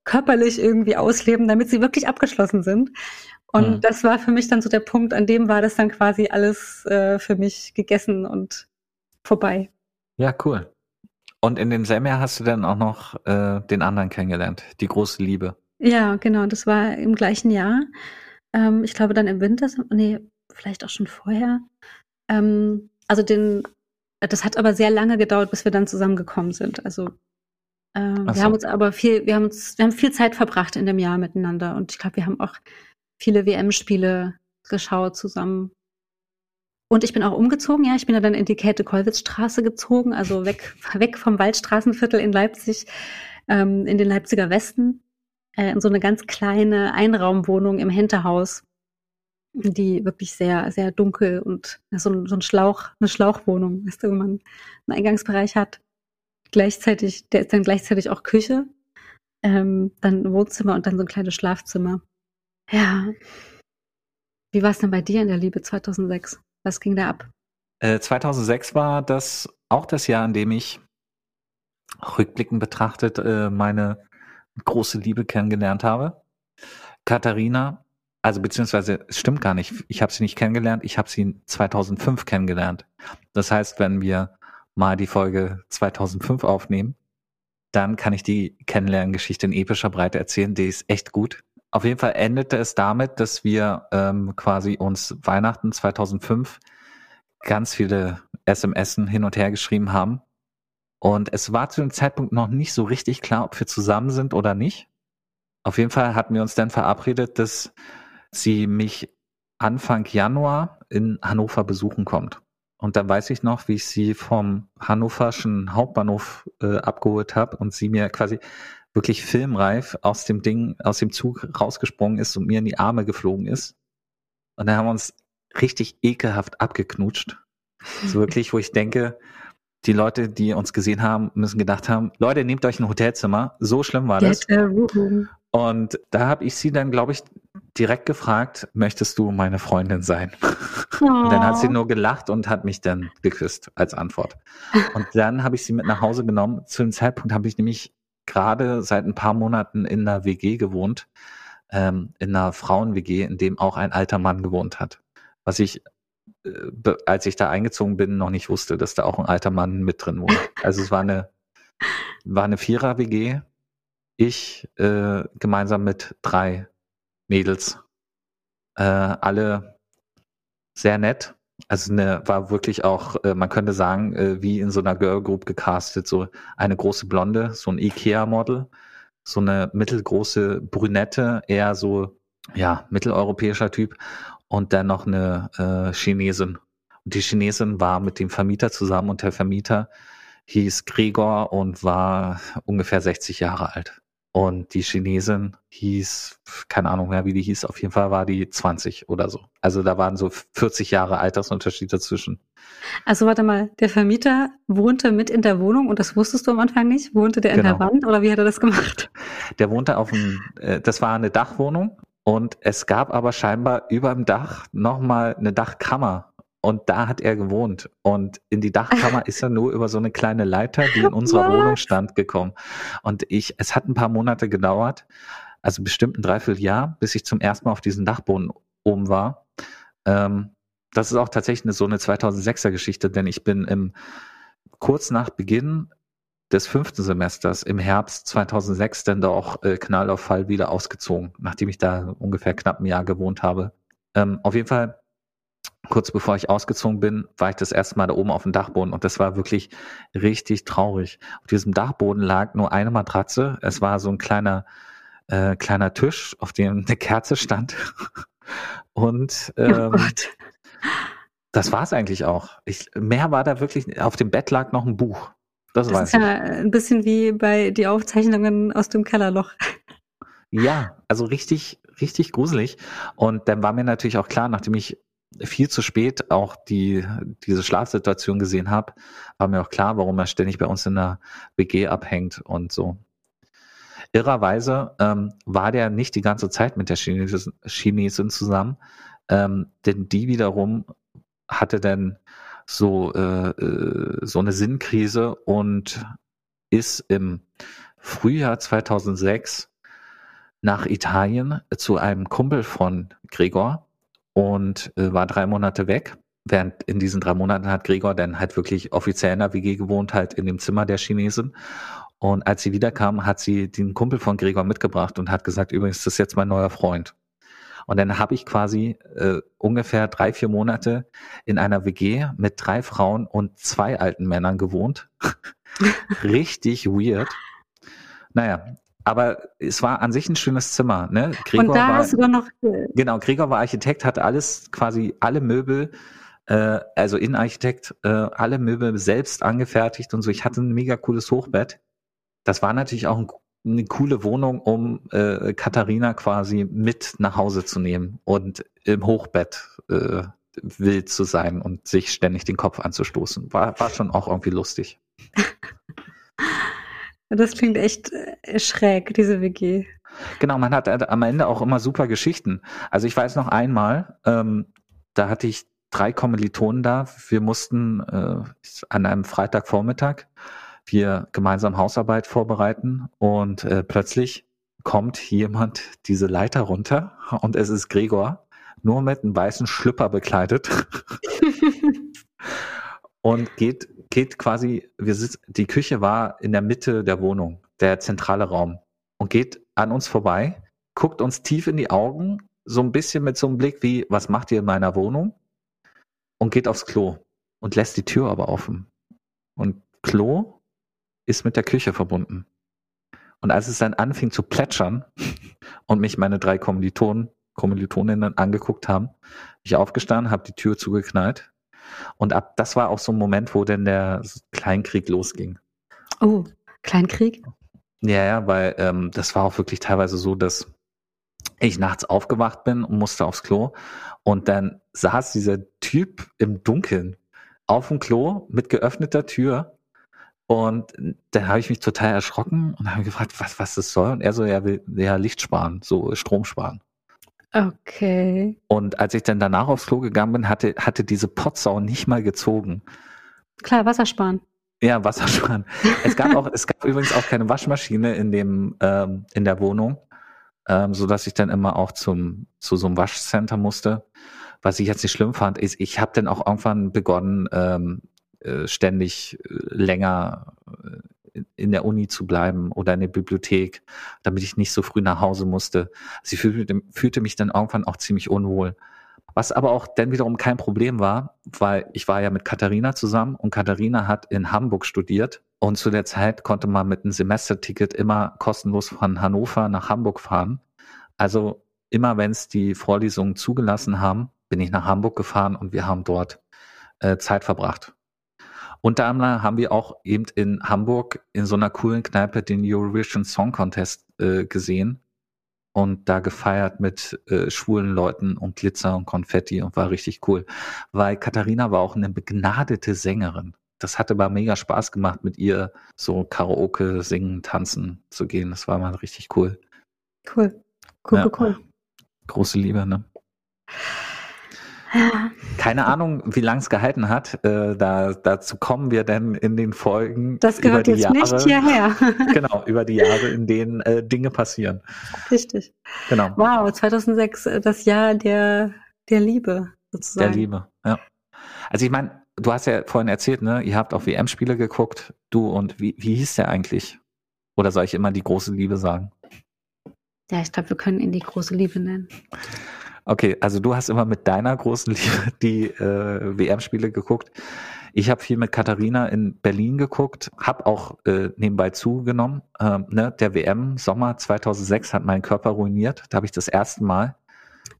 körperlich irgendwie ausleben, damit sie wirklich abgeschlossen sind. Und mhm. das war für mich dann so der Punkt, an dem war das dann quasi alles äh, für mich gegessen und vorbei. Ja, cool. Und in demselben Jahr hast du dann auch noch äh, den anderen kennengelernt, die große Liebe. Ja, genau, das war im gleichen Jahr. Ähm, ich glaube dann im Winter, nee, vielleicht auch schon vorher. Ähm, also den, das hat aber sehr lange gedauert, bis wir dann zusammengekommen sind. Also so. wir haben uns aber viel, wir haben uns, wir haben viel Zeit verbracht in dem Jahr miteinander und ich glaube, wir haben auch viele WM-Spiele geschaut zusammen. Und ich bin auch umgezogen, ja. Ich bin ja dann in die Käthe-Kollwitz-Straße gezogen, also weg, weg vom Waldstraßenviertel in Leipzig, ähm, in den Leipziger Westen, äh, in so eine ganz kleine Einraumwohnung im Hinterhaus, die wirklich sehr, sehr dunkel und so, so ein Schlauch, eine Schlauchwohnung, weißt du, wenn man einen Eingangsbereich hat. Gleichzeitig, der ist dann gleichzeitig auch Küche, ähm, dann Wohnzimmer und dann so ein kleines Schlafzimmer. Ja. Wie war es denn bei dir in der Liebe 2006? Was ging da ab? Äh, 2006 war das auch das Jahr, in dem ich rückblickend betrachtet äh, meine große Liebe kennengelernt habe. Katharina, also beziehungsweise es stimmt gar nicht, ich habe sie nicht kennengelernt, ich habe sie 2005 kennengelernt. Das heißt, wenn wir mal die Folge 2005 aufnehmen, dann kann ich die Kennenlerngeschichte in epischer Breite erzählen, die ist echt gut. Auf jeden Fall endete es damit, dass wir ähm, quasi uns Weihnachten 2005 ganz viele SMS hin und her geschrieben haben. Und es war zu dem Zeitpunkt noch nicht so richtig klar, ob wir zusammen sind oder nicht. Auf jeden Fall hatten wir uns dann verabredet, dass sie mich Anfang Januar in Hannover besuchen kommt. Und dann weiß ich noch, wie ich sie vom hannoverschen Hauptbahnhof äh, abgeholt habe und sie mir quasi wirklich filmreif aus dem Ding, aus dem Zug rausgesprungen ist und mir in die Arme geflogen ist. Und dann haben wir uns richtig ekelhaft abgeknutscht. So wirklich, wo ich denke, die Leute, die uns gesehen haben, müssen gedacht haben, Leute, nehmt euch ein Hotelzimmer. So schlimm war das. Und da habe ich sie dann, glaube ich, direkt gefragt, möchtest du meine Freundin sein? Oh. Und dann hat sie nur gelacht und hat mich dann geküsst als Antwort. Und dann habe ich sie mit nach Hause genommen. Zu dem Zeitpunkt habe ich nämlich gerade seit ein paar Monaten in einer WG gewohnt, ähm, in einer Frauen-WG, in dem auch ein alter Mann gewohnt hat. Was ich, äh, als ich da eingezogen bin, noch nicht wusste, dass da auch ein alter Mann mit drin wohnt. Also es war eine, war eine Vierer-WG. Ich äh, gemeinsam mit drei Mädels. Äh, alle sehr nett, also eine, war wirklich auch, äh, man könnte sagen, äh, wie in so einer Girl Group gecastet, so eine große Blonde, so ein Ikea-Model, so eine mittelgroße Brünette, eher so, ja, mitteleuropäischer Typ und dann noch eine äh, Chinesin. Und die Chinesin war mit dem Vermieter zusammen und der Vermieter hieß Gregor und war ungefähr 60 Jahre alt. Und die Chinesin hieß, keine Ahnung mehr, wie die hieß, auf jeden Fall war die 20 oder so. Also da waren so 40 Jahre Altersunterschied dazwischen. Also warte mal, der Vermieter wohnte mit in der Wohnung und das wusstest du am Anfang nicht? Wohnte der in genau. der Wand oder wie hat er das gemacht? Der wohnte auf dem, äh, das war eine Dachwohnung und es gab aber scheinbar über dem Dach nochmal eine Dachkammer Und da hat er gewohnt. Und in die Dachkammer ist er nur über so eine kleine Leiter, die in unserer Wohnung stand, gekommen. Und ich, es hat ein paar Monate gedauert, also bestimmt ein Dreivierteljahr, bis ich zum ersten Mal auf diesem Dachboden oben war. Ähm, das ist auch tatsächlich eine, so eine 2006er Geschichte, denn ich bin im, kurz nach Beginn des fünften Semesters im Herbst 2006 dann da auch äh, Knall auf Fall wieder ausgezogen, nachdem ich da ungefähr knapp ein Jahr gewohnt habe. Ähm, auf jeden Fall, kurz bevor ich ausgezogen bin, war ich das erste Mal da oben auf dem Dachboden und das war wirklich richtig traurig. Auf diesem Dachboden lag nur eine Matratze. Es war so ein kleiner, äh, kleiner Tisch, auf dem eine Kerze stand. und oh ähm, oh das war es eigentlich auch. Ich, mehr war da wirklich, auf dem Bett lag noch ein Buch. Das, das ist ja ein bisschen wie bei die Aufzeichnungen aus dem Kellerloch. Ja, also richtig, richtig gruselig. Und dann war mir natürlich auch klar, nachdem ich viel zu spät auch die, diese Schlafsituation gesehen habe, war mir auch klar, warum er ständig bei uns in der WG abhängt und so. Irrerweise ähm, war der nicht die ganze Zeit mit der Chinesin, Chinesin zusammen, ähm, denn die wiederum hatte dann so, äh, äh, so eine Sinnkrise und ist im Frühjahr 2006 nach Italien zu einem Kumpel von Gregor und äh, war drei Monate weg. Während in diesen drei Monaten hat Gregor dann halt wirklich offiziell in der WG gewohnt, halt in dem Zimmer der Chinesin. Und als sie wiederkam, hat sie den Kumpel von Gregor mitgebracht und hat gesagt, übrigens, das ist jetzt mein neuer Freund. Und dann habe ich quasi äh, ungefähr drei, vier Monate in einer WG mit drei Frauen und zwei alten Männern gewohnt. Richtig weird. Naja, aber es war an sich ein schönes Zimmer. Ne? Gregor und da war, hast du noch... Genau, Gregor war Architekt, hatte alles, quasi alle Möbel, äh, also Innenarchitekt, äh, alle Möbel selbst angefertigt und so. Ich hatte ein mega cooles Hochbett. Das war natürlich auch ein eine coole Wohnung, um äh, Katharina quasi mit nach Hause zu nehmen und im Hochbett äh, wild zu sein und sich ständig den Kopf anzustoßen. War, war schon auch irgendwie lustig. Das klingt echt äh, schräg, diese WG. Genau, man hat am Ende auch immer super Geschichten. Also ich weiß noch einmal, ähm, da hatte ich drei Kommilitonen da. Wir mussten äh, an einem Freitagvormittag wir gemeinsam Hausarbeit vorbereiten und äh, plötzlich kommt jemand diese Leiter runter und es ist Gregor, nur mit einem weißen Schlüpper bekleidet und geht, geht quasi, wir sitzen, die Küche war in der Mitte der Wohnung, der zentrale Raum und geht an uns vorbei, guckt uns tief in die Augen, so ein bisschen mit so einem Blick wie, was macht ihr in meiner Wohnung? Und geht aufs Klo und lässt die Tür aber offen. Und Klo ist mit der Küche verbunden. Und als es dann anfing zu plätschern und mich meine drei Kommilitonen, Kommilitoninnen angeguckt haben, ich aufgestanden, habe die Tür zugeknallt. Und ab das war auch so ein Moment, wo denn der Kleinkrieg losging. Oh, Kleinkrieg? Ja, ja, weil ähm, das war auch wirklich teilweise so, dass ich nachts aufgewacht bin und musste aufs Klo. Und dann saß dieser Typ im Dunkeln auf dem Klo mit geöffneter Tür und dann habe ich mich total erschrocken und habe gefragt, was, was das soll. Und er so, er will ja Licht sparen, so Strom sparen. Okay. Und als ich dann danach aufs Klo gegangen bin, hatte, hatte diese Potsau nicht mal gezogen. Klar, Wasser sparen. Ja, Wasser sparen. es gab auch, es gab übrigens auch keine Waschmaschine in dem, ähm, in der Wohnung, ähm, so dass ich dann immer auch zum, zu so einem Waschcenter musste. Was ich jetzt nicht schlimm fand, ist, ich habe dann auch irgendwann begonnen, ähm, äh, ständig äh, länger äh, in der Uni zu bleiben oder in der Bibliothek, damit ich nicht so früh nach Hause musste. Sie fühlte, fühlte mich dann irgendwann auch ziemlich unwohl. Was aber auch dann wiederum kein Problem war, weil ich war ja mit Katharina zusammen und Katharina hat in Hamburg studiert und zu der Zeit konnte man mit einem Semesterticket immer kostenlos von Hannover nach Hamburg fahren. Also immer wenn es die Vorlesungen zugelassen haben, bin ich nach Hamburg gefahren und wir haben dort äh, Zeit verbracht. Unter anderem haben wir auch eben in Hamburg in so einer coolen Kneipe den Eurovision Song Contest äh, gesehen und da gefeiert mit äh, schwulen Leuten und Glitzer und Konfetti und war richtig cool. Weil Katharina war auch eine begnadete Sängerin. Das hatte aber mega Spaß gemacht, mit ihr so Karaoke singen, tanzen zu gehen. Das war mal richtig cool. Cool. Cool, ja. cool, cool. Große Liebe, ne? Keine Ahnung, wie lang es gehalten hat. Äh, da, dazu kommen wir denn in den Folgen. Das gehört über die jetzt Jahre, nicht hierher. Genau, über die Jahre, in denen äh, Dinge passieren. Richtig. Genau. Wow, 2006, äh, das Jahr der, der Liebe sozusagen. Der Liebe, ja. Also ich meine, du hast ja vorhin erzählt, ne, ihr habt auch WM-Spiele geguckt, du und wie, wie hieß der eigentlich? Oder soll ich immer die große Liebe sagen? Ja, ich glaube, wir können ihn die große Liebe nennen. Okay, also du hast immer mit deiner großen Liebe die äh, WM-Spiele geguckt. Ich habe viel mit Katharina in Berlin geguckt, habe auch äh, nebenbei zugenommen. Ähm, ne, der WM Sommer 2006 hat meinen Körper ruiniert. Da habe ich das erste Mal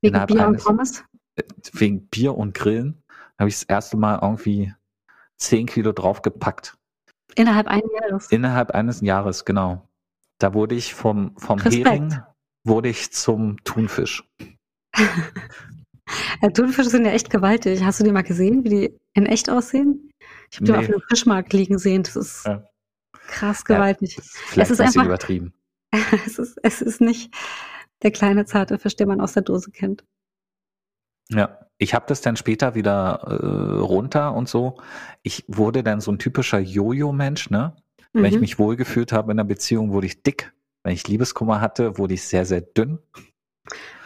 Wegen Bier und eines- Pommes? wegen Bier und Grillen habe ich das erste Mal irgendwie 10 Kilo draufgepackt. Innerhalb eines Jahres. Innerhalb eines Jahres, genau. Da wurde ich vom, vom Respekt. Hering wurde ich zum Thunfisch. Ja, Thunfische sind ja echt gewaltig. Hast du die mal gesehen, wie die in echt aussehen? Ich habe die mal Nee. auf einem Fischmarkt liegen sehen. Das ist Ja. krass gewaltig. Das ist vielleicht ist ein bisschen einfach- übertrieben. Es, ist, es ist nicht der kleine zarte Fisch, den man aus der Dose kennt. Ja, ich habe das dann später wieder äh, runter und so. Ich wurde dann so ein typischer Jojo-Mensch, ne? Wenn ich Mhm. mich wohlgefühlt habe in der Beziehung, wurde ich dick. Wenn ich Liebeskummer hatte, wurde ich sehr, sehr dünn.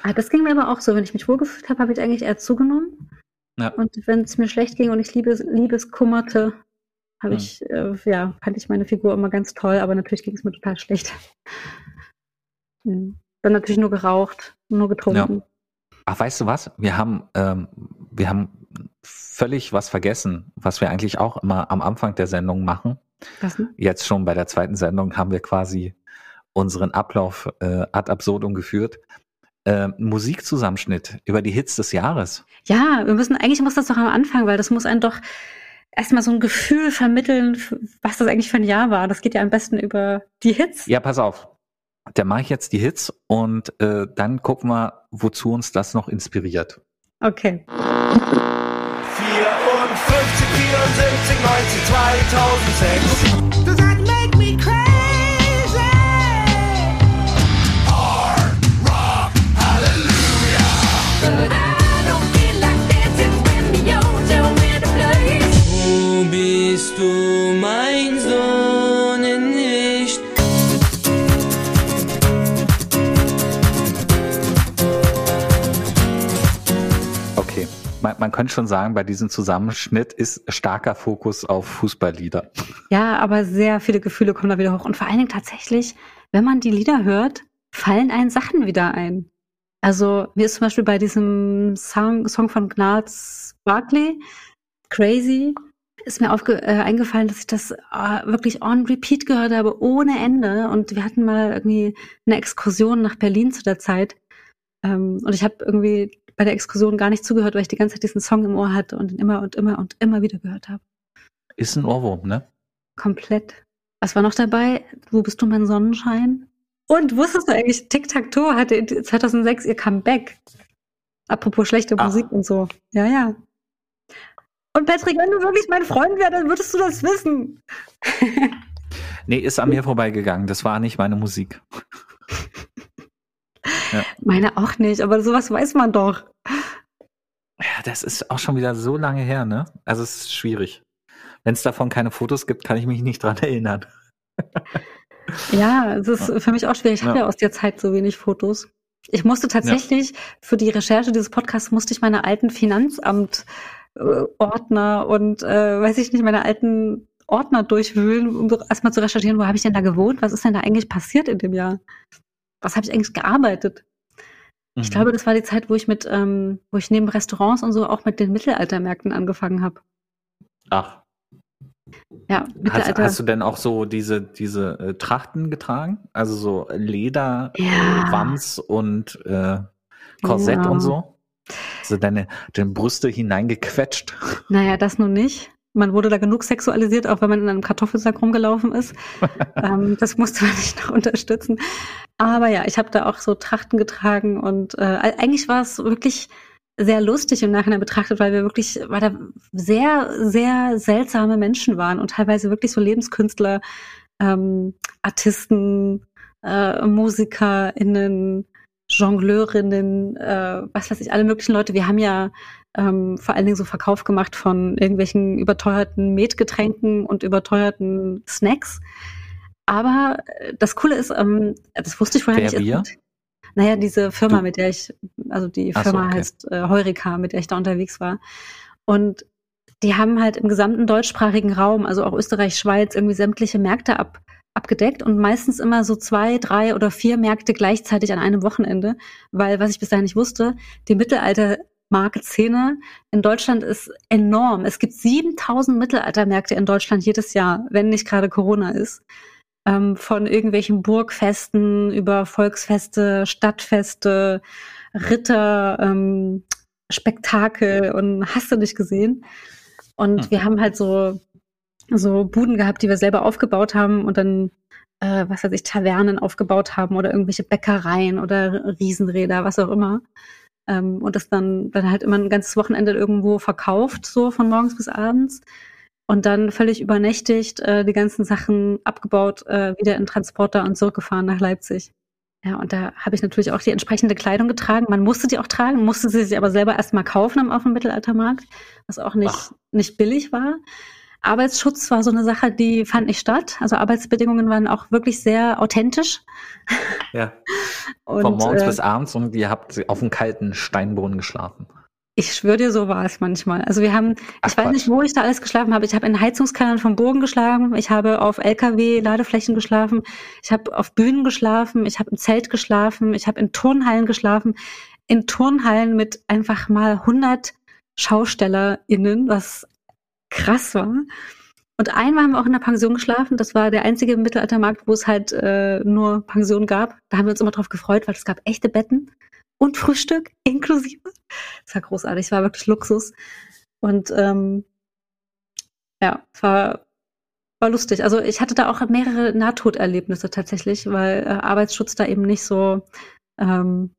Ah, das ging mir aber auch so. Wenn ich mich wohlgefühlt habe, habe ich eigentlich eher zugenommen. Ja. Und wenn es mir schlecht ging und ich Liebes, Liebeskummerte, habe Hm. ich, äh, ja, fand ich meine Figur immer ganz toll, aber natürlich ging es mir total schlecht. Hm. Dann natürlich nur geraucht, nur getrunken. Ach, weißt du was? Wir haben, ähm, wir haben völlig was vergessen, was wir eigentlich auch immer am Anfang der Sendung machen. Was, ne? Jetzt schon bei der zweiten Sendung haben wir quasi unseren Ablauf äh, ad absurdum geführt. Ähm, Musikzusammenschnitt über die Hits des Jahres. Ja, wir müssen, eigentlich muss das doch am Anfang, weil das muss einen doch erstmal so ein Gefühl vermitteln, was das eigentlich für ein Jahr war. Das geht ja am besten über die Hits. Ja, pass auf. Dann mache ich jetzt die Hits und äh, dann gucken wir, wozu uns das noch inspiriert. Okay. 54, 74, 90, 2006. Man, könnte schon sagen, bei diesem Zusammenschnitt ist starker Fokus auf Fußballlieder. Ja, aber sehr viele Gefühle kommen da wieder hoch. Und vor allen Dingen tatsächlich, wenn man die Lieder hört, fallen einen Sachen wieder ein. Also mir ist zum Beispiel bei diesem Song, Song von Gnarls Barkley, Crazy, ist mir aufge äh, eingefallen, dass ich das äh, wirklich on repeat gehört habe, ohne Ende. Und wir hatten mal irgendwie eine Exkursion nach Berlin zu der Zeit. Ähm, und ich habe irgendwie bei der Exkursion gar nicht zugehört, weil ich die ganze Zeit diesen Song im Ohr hatte und ihn immer und immer und immer wieder gehört habe. Ist ein Ohrwurm, ne? Komplett. Was war noch dabei? Wo bist du, mein Sonnenschein? Und wusstest du eigentlich, Tic-Tac-Toe hatte in 2006 ihr Comeback. Apropos schlechte Ach. Musik und so. Ja, ja. Und Patrick, wenn du wirklich mein Freund wärst, dann würdest du das wissen. Nee, ist an mir vorbeigegangen. Das war nicht meine Musik. Meine auch nicht, aber sowas weiß man doch. Ja, das ist auch schon wieder so lange her, ne? Also es ist schwierig. Wenn es davon keine Fotos gibt, kann ich mich nicht dran erinnern. Ja, es ist für mich auch schwierig. Ich habe Ja. ja aus der Zeit so wenig Fotos. Ich musste tatsächlich für die Recherche dieses Podcasts musste ich meine alten Finanzamt äh, Ordner und äh, weiß ich nicht meine alten Ordner durchwühlen, um erstmal zu recherchieren, wo habe ich denn da gewohnt? Was ist denn da eigentlich passiert in dem Jahr? Was habe ich eigentlich gearbeitet? Ich Mhm. glaube, das war die Zeit, wo ich mit, ähm, wo ich neben Restaurants und so auch mit den Mittelaltermärkten angefangen habe. Ach, Ja, hast, Mittelalter. hast du denn auch so diese, diese äh, Trachten getragen? Also so Leder, Ja. äh, Wams und äh, Korsett Ja. und so? So deine, deine Brüste hineingequetscht. Naja, das nun nicht. Man wurde da genug sexualisiert, auch wenn man in einem Kartoffelsack rumgelaufen ist. ähm, das musste man nicht noch unterstützen. Aber ja, ich habe da auch so Trachten getragen und äh, eigentlich war es wirklich sehr lustig im Nachhinein betrachtet, weil wir wirklich, weil da sehr, sehr seltsame Menschen waren und teilweise wirklich so Lebenskünstler, ähm, Artisten, äh, MusikerInnen, Jongleurinnen, äh, was weiß ich, alle möglichen Leute. Wir haben ja ähm, vor allen Dingen so Verkauf gemacht von irgendwelchen überteuerten Metgetränken und überteuerten Snacks. Aber äh, das Coole ist, ähm, das wusste ich vorher Wer nicht. wir? Naja, diese Firma, Du- mit der ich, also die Ach so, Firma okay. heißt äh, Heureka, mit der ich da unterwegs war. Und die haben halt im gesamten deutschsprachigen Raum, also auch Österreich, Schweiz, irgendwie sämtliche Märkte ab, abgedeckt und meistens immer so zwei, drei oder vier Märkte gleichzeitig an einem Wochenende, weil, was ich bis dahin nicht wusste, die Mittelaltermarkt-Szene in Deutschland ist enorm. Es gibt 7000 Mittelaltermärkte in Deutschland jedes Jahr, wenn nicht gerade Corona ist. Ähm, von irgendwelchen Burgfesten über Volksfeste, Stadtfeste, Ritter, ähm, Spektakel und hast du nicht gesehen. Und Hm. wir haben halt so, so Buden gehabt, die wir selber aufgebaut haben und dann, äh, was weiß ich, Tavernen aufgebaut haben oder irgendwelche Bäckereien oder Riesenräder, was auch immer. Ähm, und das dann, dann halt immer ein ganzes Wochenende irgendwo verkauft, so von morgens bis abends. Und dann völlig übernächtigt äh, die ganzen Sachen abgebaut, äh, wieder in Transporter und zurückgefahren nach Leipzig. Ja, und da habe ich natürlich auch die entsprechende Kleidung getragen. Man musste die auch tragen, musste sie sich aber selber erstmal kaufen am- auf dem Mittelaltermarkt, was auch nicht, Ach. nicht billig war. Arbeitsschutz war so eine Sache, die fand nicht statt. Also Arbeitsbedingungen waren auch wirklich sehr authentisch. Ja. Und, Von morgens äh, bis abends und ihr habt auf dem kalten Steinboden geschlafen. Ich schwöre dir, so war es manchmal. Also wir haben, Ach, ich weiß Quatsch. nicht, wo ich da alles geschlafen habe. Ich habe in Heizungskellern vom Bogen geschlafen, ich habe auf LKW-Ladeflächen geschlafen, ich habe auf Bühnen geschlafen, ich habe im Zelt geschlafen, ich habe in Turnhallen geschlafen, in Turnhallen mit einfach mal 100 SchaustellerInnen, was krass war. Und einmal haben wir auch in der Pension geschlafen. Das war der einzige Mittelaltermarkt, wo es halt äh, nur Pension gab. Da haben wir uns immer drauf gefreut, weil es gab echte Betten und Frühstück inklusive. Das war großartig, es war wirklich Luxus. Und ähm, ja, es war, war lustig. Also ich hatte da auch mehrere Nahtoderlebnisse tatsächlich, weil äh, Arbeitsschutz da eben nicht so ähm,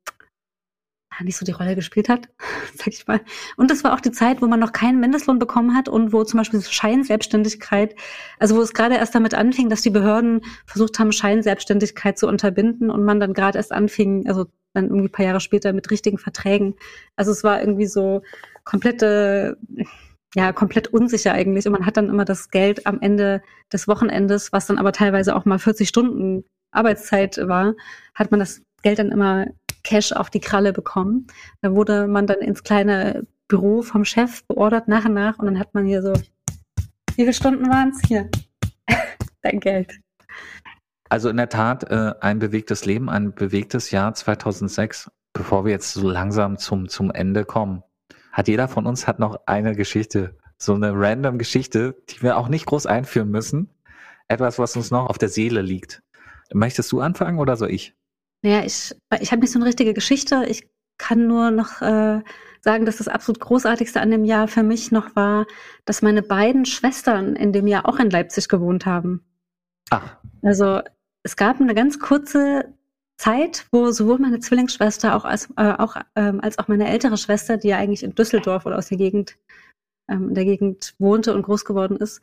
nicht so die Rolle gespielt hat, sag ich mal. Und das war auch die Zeit, wo man noch keinen Mindestlohn bekommen hat und wo zum Beispiel Scheinselbstständigkeit, also wo es gerade erst damit anfing, dass die Behörden versucht haben, Scheinselbstständigkeit zu unterbinden und man dann gerade erst anfing, also dann irgendwie paar Jahre später mit richtigen Verträgen. Also es war irgendwie so komplette, ja, komplett unsicher eigentlich. Und man hat dann immer das Geld am Ende des Wochenendes, was dann aber teilweise auch mal 40 Stunden Arbeitszeit war, hat man das Geld dann immer Cash auf die Kralle bekommen. Da wurde man dann ins kleine Büro vom Chef beordert nach und nach und dann hat man hier so, wie viele Stunden waren es? Hier, dein Geld. Also in der Tat äh, ein bewegtes Leben, ein bewegtes Jahr 2006. Bevor wir jetzt so langsam zum, zum Ende kommen, hat jeder von uns hat noch eine Geschichte, so eine random Geschichte, die wir auch nicht groß einführen müssen. Etwas, was uns noch auf der Seele liegt. Möchtest du anfangen oder soll ich? Naja, ich, ich habe nicht so eine richtige Geschichte. Ich kann nur noch äh, sagen, dass das absolut Großartigste an dem Jahr für mich noch war, dass meine beiden Schwestern in dem Jahr auch in Leipzig gewohnt haben. Ach, Also es gab eine ganz kurze Zeit, wo sowohl meine Zwillingsschwester auch als, äh, auch, ähm, als auch meine ältere Schwester, die ja eigentlich in Düsseldorf oder aus der Gegend, ähm, in der Gegend wohnte und groß geworden ist,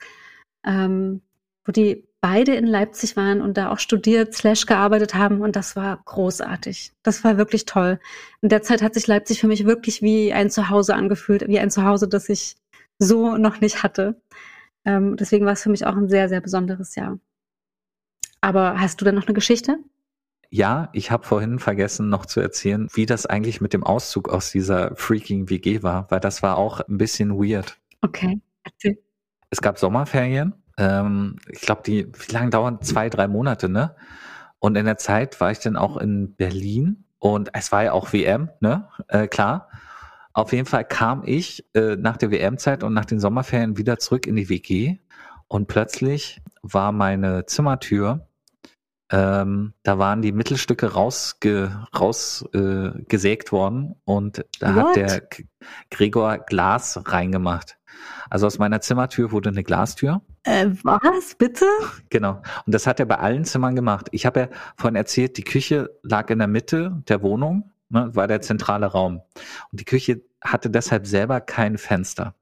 ähm, wo die beide in Leipzig waren und da auch studiert, slash gearbeitet haben und das war großartig. Das war wirklich toll. In der Zeit hat sich Leipzig für mich wirklich wie ein Zuhause angefühlt, wie ein Zuhause, das ich so noch nicht hatte. Ähm, deswegen war es für mich auch ein sehr, sehr besonderes Jahr. Aber hast du denn noch eine Geschichte? ja, ich habe vorhin vergessen noch zu erzählen, wie das eigentlich mit dem Auszug aus dieser freaking WG war, weil das war auch ein bisschen weird. Okay, erzähl. Es gab Sommerferien. Ähm, ich glaube, die, wie lange dauern? Zwei, drei Monate, ne? Und in der Zeit war ich dann auch in Berlin und es war ja auch WM, ne? Äh, klar. Auf jeden Fall kam ich äh, nach der WM-Zeit und nach den Sommerferien wieder zurück in die WG und plötzlich war meine Zimmertür, ähm, da waren die Mittelstücke rausge, raus, äh, gesägt worden und da What? hat der Gregor Glas reingemacht. Also aus meiner Zimmertür wurde eine Glastür. Äh, was? Bitte? Genau. Und das hat er bei allen Zimmern gemacht. Ich habe ja vorhin erzählt, die Küche lag in der Mitte der Wohnung, ne, war der zentrale Raum. Und die Küche hatte deshalb selber kein Fenster.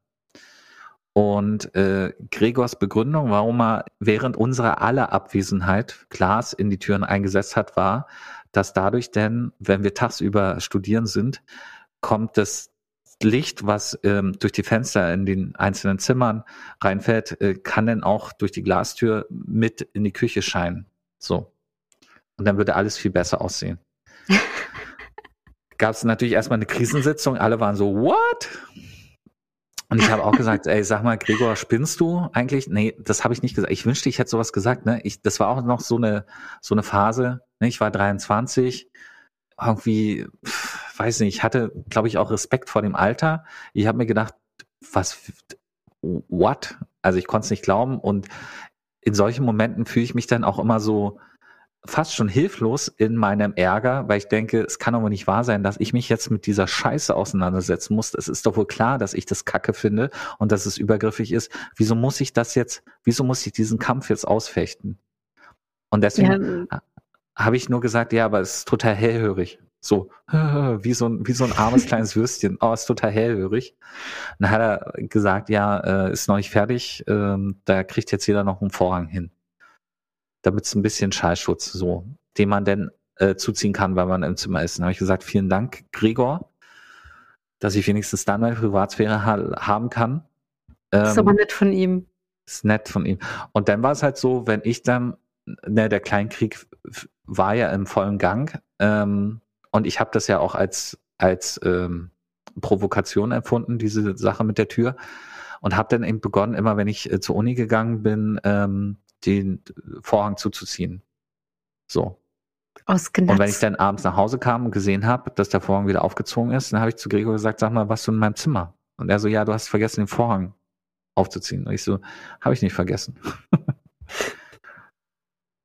Und äh, Gregors Begründung, warum er während unserer aller Abwesenheit Glas in die Türen eingesetzt hat, war, dass dadurch denn, wenn wir tagsüber studieren sind, kommt das Licht, was ähm, durch die Fenster in den einzelnen Zimmern reinfällt, äh, kann dann auch durch die Glastür mit in die Küche scheinen. So. Und dann würde alles viel besser aussehen. Gab es natürlich erstmal eine Krisensitzung, alle waren so, what? Und ich habe auch gesagt, ey, sag mal, Gregor, spinnst du eigentlich? Nee, das habe ich nicht gesagt. Ich wünschte, ich hätte sowas gesagt, ne? Ich, das war auch noch so eine, so eine Phase, ne? Ich war 23, irgendwie, weiß nicht, ich hatte, glaube ich, auch Respekt vor dem Alter. Ich habe mir gedacht, was, what? Also ich konnte es nicht glauben und in solchen Momenten fühle ich mich dann auch immer so fast schon hilflos in meinem Ärger, weil ich denke, es kann aber nicht wahr sein, dass ich mich jetzt mit dieser Scheiße auseinandersetzen muss. Es ist doch wohl klar, dass ich das Kacke finde und dass es übergriffig ist. Wieso muss ich das jetzt, wieso muss ich diesen Kampf jetzt ausfechten? Und deswegen habe ich nur gesagt, ja, aber es ist total hellhörig. So, wie so ein, wie so ein armes kleines Würstchen. Oh, ist total hellhörig. Dann hat er gesagt, ja, äh, ist noch nicht fertig, ähm, da kriegt jetzt jeder noch einen Vorhang hin. Damit es ein bisschen Schallschutz, so, den man denn äh, zuziehen kann, weil man im Zimmer ist. Dann habe ich gesagt, vielen Dank, Gregor, dass ich wenigstens dann meine Privatsphäre ha haben kann. Das ist Ähm, aber nett von ihm. ist nett von ihm. Und dann war es halt so, wenn ich dann, ne, der Kleinkrieg war ja im vollen Gang ähm, und ich habe das ja auch als als ähm, Provokation empfunden, diese Sache mit der Tür und habe dann eben begonnen, immer wenn ich äh, zur Uni gegangen bin, ähm, den Vorhang zuzuziehen. So. Ausgenutzt. Und wenn ich dann abends nach Hause kam und gesehen habe, dass der Vorhang wieder aufgezogen ist, dann habe ich zu Gregor gesagt, sag mal, warst du in meinem Zimmer? Und er so, ja, du hast vergessen, den Vorhang aufzuziehen. Und ich so, habe ich nicht vergessen.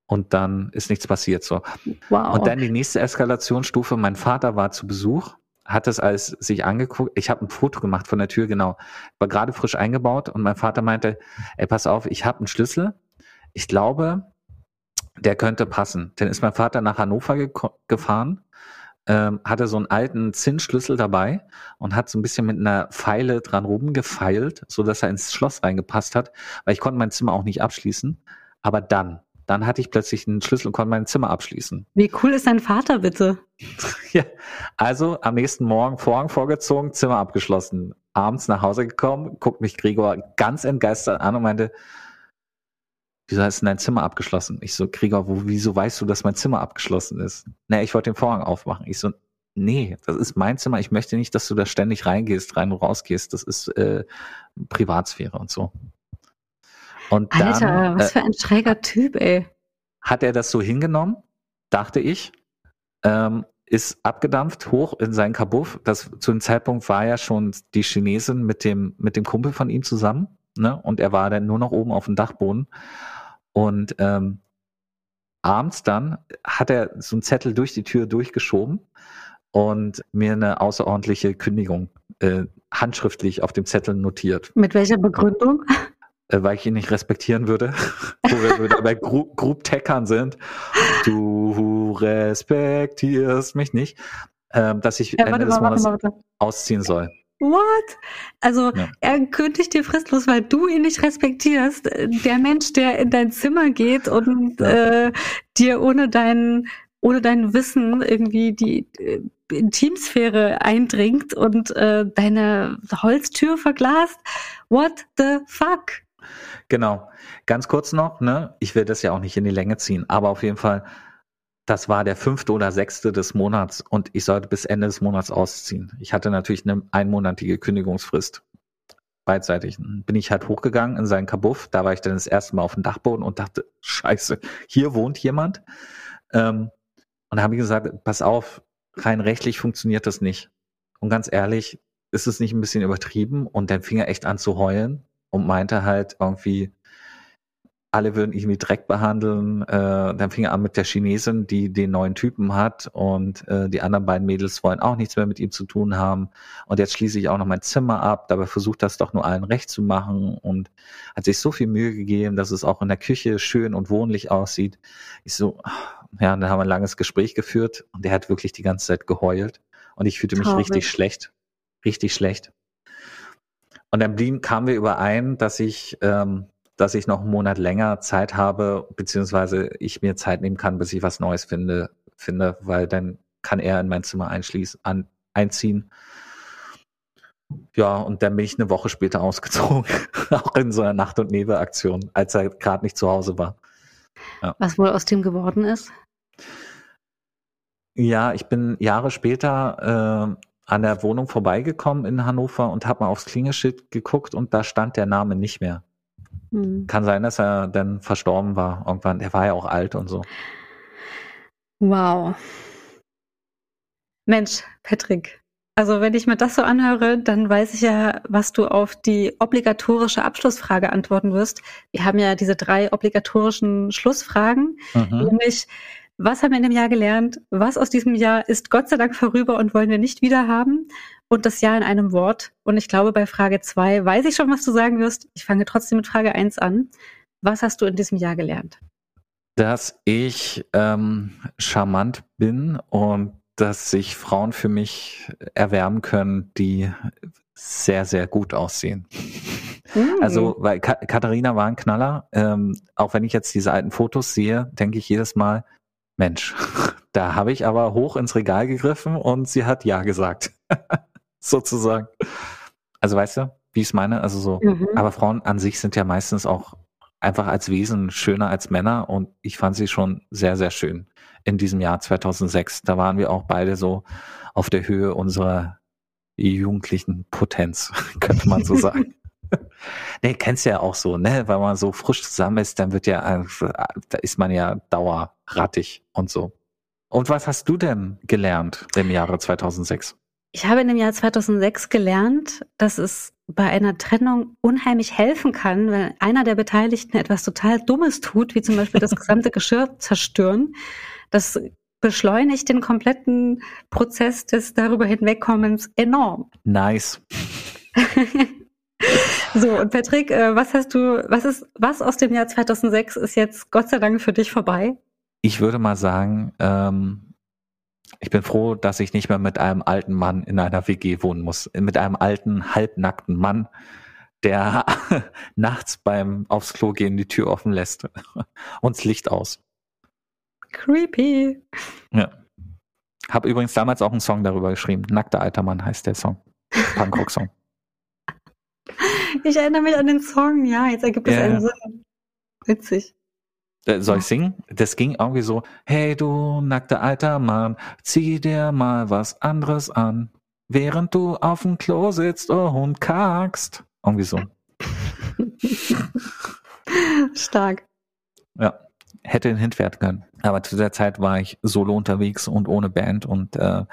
und dann ist nichts passiert so. wow. Und dann die nächste Eskalationsstufe, mein Vater war zu Besuch, hat es alles sich angeguckt. Ich habe ein Foto gemacht von der Tür, genau. War gerade frisch eingebaut und mein Vater meinte, ey, pass auf, ich habe einen Schlüssel. Ich glaube, der könnte passen. Dann ist mein Vater nach Hannover geko- gefahren, ähm, hatte so einen alten Zinsschlüssel dabei und hat so ein bisschen mit einer Pfeile dran rumgefeilt, so dass er ins Schloss reingepasst hat, weil ich konnte mein Zimmer auch nicht abschließen. Aber dann, dann hatte ich plötzlich einen Schlüssel und konnte mein Zimmer abschließen. Wie cool ist dein Vater bitte? Ja, also am nächsten Morgen Vorhang vorgezogen, Zimmer abgeschlossen. Abends nach Hause gekommen, guckt mich Gregor ganz entgeistert an und meinte, wieso hast du denn dein Zimmer abgeschlossen? Ich so, Gregor, wo, wieso weißt du, dass mein Zimmer abgeschlossen ist? Nee, ich wollte den Vorhang aufmachen. Ich so, nee, das ist mein Zimmer. Ich möchte nicht, dass du da ständig reingehst, rein und rausgehst. Das ist äh, Privatsphäre und so. Und dann, Alter, was äh, für ein schräger Typ, ey. hat er das so hingenommen, dachte ich, ähm, ist abgedampft hoch in seinen Kabuff. Das zu dem Zeitpunkt war ja schon die Chinesin mit dem mit dem Kumpel von ihm zusammen, ne? Und er war dann nur noch oben auf dem Dachboden. Und ähm, abends dann hat er so einen Zettel durch die Tür durchgeschoben und mir eine außerordentliche Kündigung äh, handschriftlich auf dem Zettel notiert Mit welcher Begründung? Äh, weil ich ihn nicht respektieren würde, wo wir wieder bei Gru Group Techern sind. Du respektierst mich nicht, ähm, dass ich Ja, Ende des Monats ausziehen soll. What? Also, Ja. er kündigt dir fristlos, weil du ihn nicht respektierst. Der Mensch, der in dein Zimmer geht und äh, dir ohne dein, ohne dein Wissen irgendwie die äh, Intimsphäre eindringt und äh, deine Holztür verglast. What the fuck? Genau. Ganz kurz noch, ne? Ich will das ja auch nicht in die Länge ziehen, aber auf jeden Fall, das war der fünfte oder sechste des Monats und ich sollte bis Ende des Monats ausziehen. Ich hatte natürlich eine einmonatige Kündigungsfrist. Beidseitig. Bin ich halt hochgegangen in seinen Kabuff. Da war ich dann das erste Mal auf dem Dachboden und dachte, scheiße, hier wohnt jemand. Ähm, und da habe ich gesagt, pass auf, rein rechtlich funktioniert das nicht. Und ganz ehrlich, ist es nicht ein bisschen übertrieben? Und dann fing er echt an zu heulen und meinte halt irgendwie, alle würden ihn wie Dreck behandeln. Äh, dann fing er an mit der Chinesin, die den neuen Typen hat und äh, die anderen beiden Mädels wollen auch nichts mehr mit ihm zu tun haben. Und jetzt schließe ich auch noch mein Zimmer ab. Dabei versucht das doch nur allen recht zu machen und hat sich so viel Mühe gegeben, dass es auch in der Küche schön und wohnlich aussieht. Ich so, ja, und dann haben wir ein langes Gespräch geführt und der hat wirklich die ganze Zeit geheult und ich fühlte mich Traurig. richtig schlecht, richtig schlecht. Und dann blieben, kamen wir überein, dass ich, ähm, dass ich noch einen Monat länger Zeit habe, beziehungsweise ich mir Zeit nehmen kann, bis ich was Neues finde, finde, weil dann kann er in mein Zimmer einschließen, an, einziehen. Ja, und dann bin ich eine Woche später ausgezogen, auch in so einer Nacht- und Nebelaktion, als er gerade nicht zu Hause war. Was wohl aus dem geworden ist? Ja, ich bin Jahre später äh, an der Wohnung vorbeigekommen in Hannover und habe mal aufs Klingelschild geguckt und da stand der Name nicht mehr. Hm. Kann sein, dass er dann verstorben war irgendwann. Er war ja auch alt und so. Wow. Mensch, Patrick. Also wenn ich mir das so anhöre, dann weiß ich ja, was du auf die obligatorische Abschlussfrage antworten wirst. Wir haben ja diese drei obligatorischen Schlussfragen, Mhm. nämlich was haben wir in dem Jahr gelernt? Was aus diesem Jahr ist Gott sei Dank vorüber und wollen wir nicht wieder haben? Und das Jahr in einem Wort. Und ich glaube, bei Frage zwei weiß ich schon, was du sagen wirst. Ich fange trotzdem mit Frage eins an. Was hast du in diesem Jahr gelernt? Dass ich ähm, charmant bin und dass sich Frauen für mich erwärmen können, die sehr, sehr gut aussehen. Hm. Also, weil Ka Katharina war ein Knaller. Ähm, auch wenn ich jetzt diese alten Fotos sehe, denke ich jedes Mal, Mensch, da habe ich aber hoch ins Regal gegriffen und sie hat Ja gesagt. Sozusagen. Also weißt du, wie ich es meine? Also so, Mhm. aber Frauen an sich sind ja meistens auch einfach als Wesen schöner als Männer und ich fand sie schon sehr, sehr schön in diesem Jahr 2006. Da waren wir auch beide so auf der Höhe unserer jugendlichen Potenz, könnte man so sagen. nee, kennst ja auch so, ne? Weil man so frisch zusammen ist, dann wird ja, äh, da ist man ja dauerrattig und so. Und was hast du denn gelernt im Jahre 2006? Ich habe in dem Jahr 2006 gelernt, dass es bei einer Trennung unheimlich helfen kann, wenn einer der Beteiligten etwas total Dummes tut, wie zum Beispiel das gesamte Geschirr zerstören. Das beschleunigt den kompletten Prozess des darüber hinwegkommens enorm. Nice. So, und Patrick, äh, was hast du, was ist, was aus dem Jahr 2006 ist jetzt Gott sei Dank für dich vorbei? Ich würde mal sagen, ähm, ich bin froh, dass ich nicht mehr mit einem alten Mann in einer WG wohnen muss. Mit einem alten, halbnackten Mann, der nachts beim aufs Klo gehen die Tür offen lässt und das Licht aus. Creepy. Ja. Hab übrigens damals auch einen Song darüber geschrieben. Nackter alter Mann heißt der Song. Punkrock-Song. Ich erinnere mich an den Song, ja, jetzt ergibt es Ja, einen. Sinn. Witzig. Äh, soll ich singen? Das ging irgendwie so, hey du nackter alter Mann, zieh dir mal was anderes an, während du auf dem Klo sitzt und kackst. Irgendwie so. Stark. Ja, hätte ein Hint werden können. Aber zu der Zeit war ich solo unterwegs und ohne Band und äh,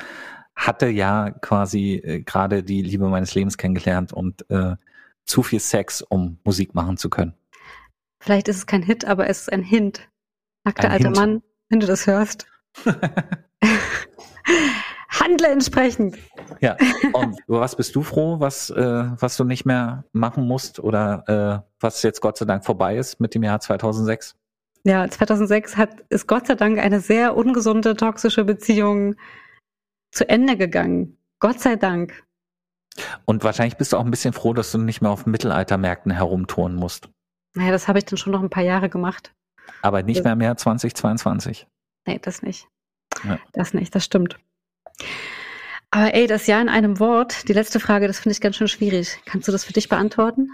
hatte ja quasi äh, gerade die Liebe meines Lebens kennengelernt und äh, zu viel Sex, um Musik machen zu können. Vielleicht ist es kein Hit, aber es ist ein Hint. Nackter alter Hint. Mann, wenn du das hörst. Handle entsprechend. Ja, und über was bist du froh, was, äh, was du nicht mehr machen musst oder äh, was jetzt Gott sei Dank vorbei ist mit dem Jahr 2006? Ja, 2006 hat, ist Gott sei Dank eine sehr ungesunde, toxische Beziehung zu Ende gegangen. Gott sei Dank. Und wahrscheinlich bist du auch ein bisschen froh, dass du nicht mehr auf Mittelaltermärkten herumtouren musst. Naja, das habe ich dann schon noch ein paar Jahre gemacht. Aber nicht mehr mehr 2022. Nee, das nicht. Ja. Das nicht, das stimmt. Aber ey, das Jahr in einem Wort, die letzte Frage, das finde ich ganz schön schwierig. Kannst du das für dich beantworten?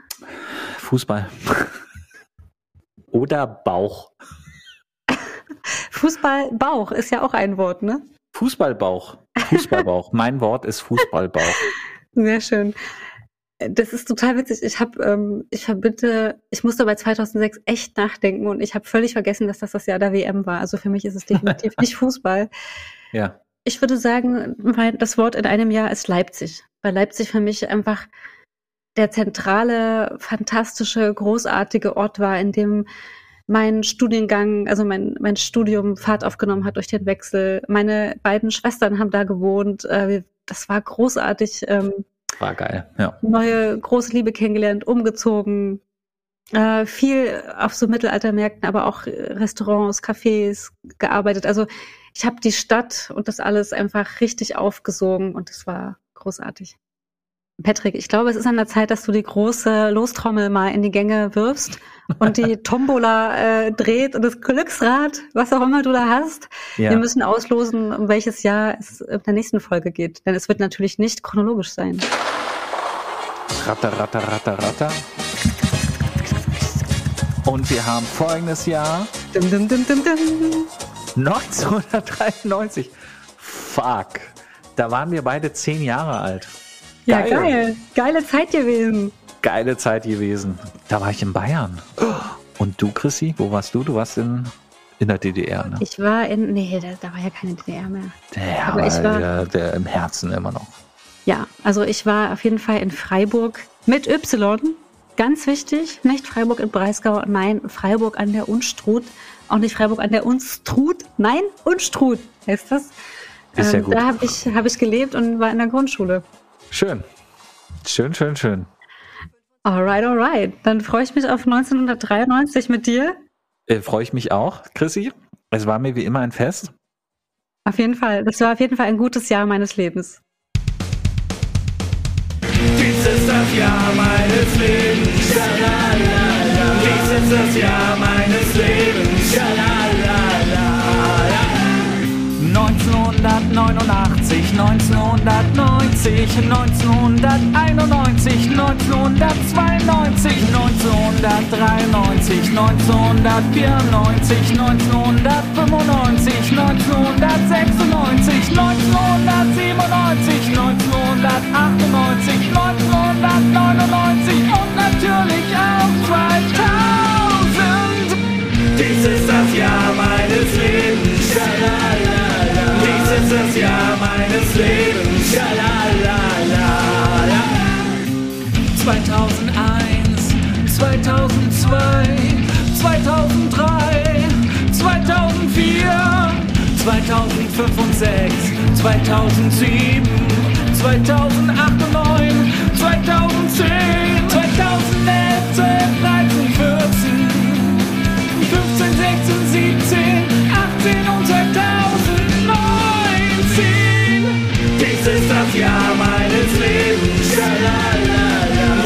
Fußball. Oder Bauch. Fußball, Bauch ist ja auch ein Wort, ne? Fußballbauch. Fußballbauch. mein Wort ist Fußballbauch. Sehr schön. Das ist total witzig. Ich habe, ähm, ich verbinde, ich musste bei 2006 echt nachdenken und ich habe völlig vergessen, dass das das Jahr der WM war. Also für mich ist es definitiv nicht Fußball. Ja. Ich würde sagen, mein, das Wort in einem Jahr ist Leipzig, weil Leipzig für mich einfach der zentrale, fantastische, großartige Ort war, in dem mein Studiengang, also mein, mein Studium Fahrt aufgenommen hat durch den Wechsel. Meine beiden Schwestern haben da gewohnt. Äh, wir- das war großartig. Ähm, War geil. Ja. neue große Liebe kennengelernt, umgezogen, äh, viel auf so Mittelaltermärkten, aber auch äh, Restaurants, Cafés gearbeitet. Also ich habe die Stadt und das alles einfach richtig aufgesogen und es war großartig. Patrick, ich glaube, es ist an der Zeit, dass du die große Lostrommel mal in die Gänge wirfst und die Tombola äh, dreht und das Glücksrad, was auch immer du da hast. Ja. Wir müssen auslosen, um welches Jahr es in der nächsten Folge geht. Denn es wird natürlich nicht chronologisch sein. Ratter, ratter, ratter, ratter. Und wir haben folgendes Jahr. Dim, dim, dim, dim, dim. 1993. Fuck. Da waren wir beide zehn Jahre alt. Ja, Geil. geil. Geile Zeit gewesen. Geile Zeit gewesen. Da war ich in Bayern. Und du, Chrissy, wo warst du? Du warst in, in der DDR, ne? Ich war in, nee, da, da war ja keine DDR mehr. Der, aber ich war- der, der im Herzen immer noch. Ja, also ich war auf jeden Fall in Freiburg mit Y. Ganz wichtig, nicht Freiburg im Breisgau, nein, Freiburg an der Unstrut. Auch nicht Freiburg an der Unstrut, nein, Unstrut heißt das. Ist ja gut. Da habe ich, hab ich gelebt und war in der Grundschule. Schön. Schön, schön, schön. Alright, alright. Dann freue ich mich auf 1993 mit dir. Äh, Freue ich mich auch, Chrissy. Es war mir wie immer ein Fest. Auf jeden Fall. Das war auf jeden Fall ein gutes Jahr meines Lebens. Dies ist das Jahr meines Lebens. Dies ist das Jahr meines Lebens. Schalalala. 1989, 1990, 1991, 1992, 1993, 1994, 1995, 1996, 1997, 1998, 1999 meines Lebens. Schalalala. 2001, 2002, 2003, 2004, 2005 und 6, 2007, 2008 und 9, 2010, 2011, 12, 13, 14. 15, 16, 17, 18 und 2019. Dies ist das Jahr meines Lebens. Schalalala.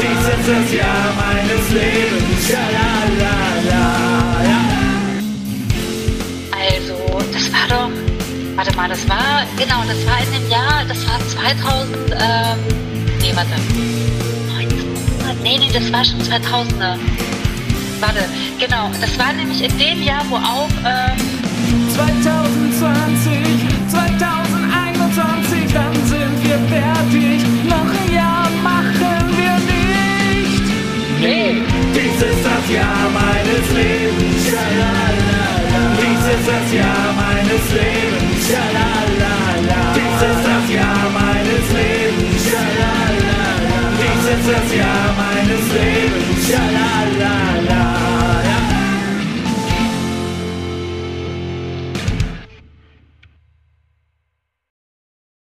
Dies ist das Jahr meines Lebens. Schalalala. Also, das war doch. Warte mal, das war. Genau, das war in dem Jahr. Das war 2000. Ähm, nee, warte. 1900, nee, nee, das war schon 2000er. Warte, genau. Das war nämlich in dem Jahr, wo auch. Ähm, 2020, Dies ist das Jahr meines Lebens. Schalalala. Dies ist das Jahr meines Lebens. Schalalala. Dies ist das Jahr meines Lebens. Schalalala. Dies ist das Jahr meines Lebens. Schalalala.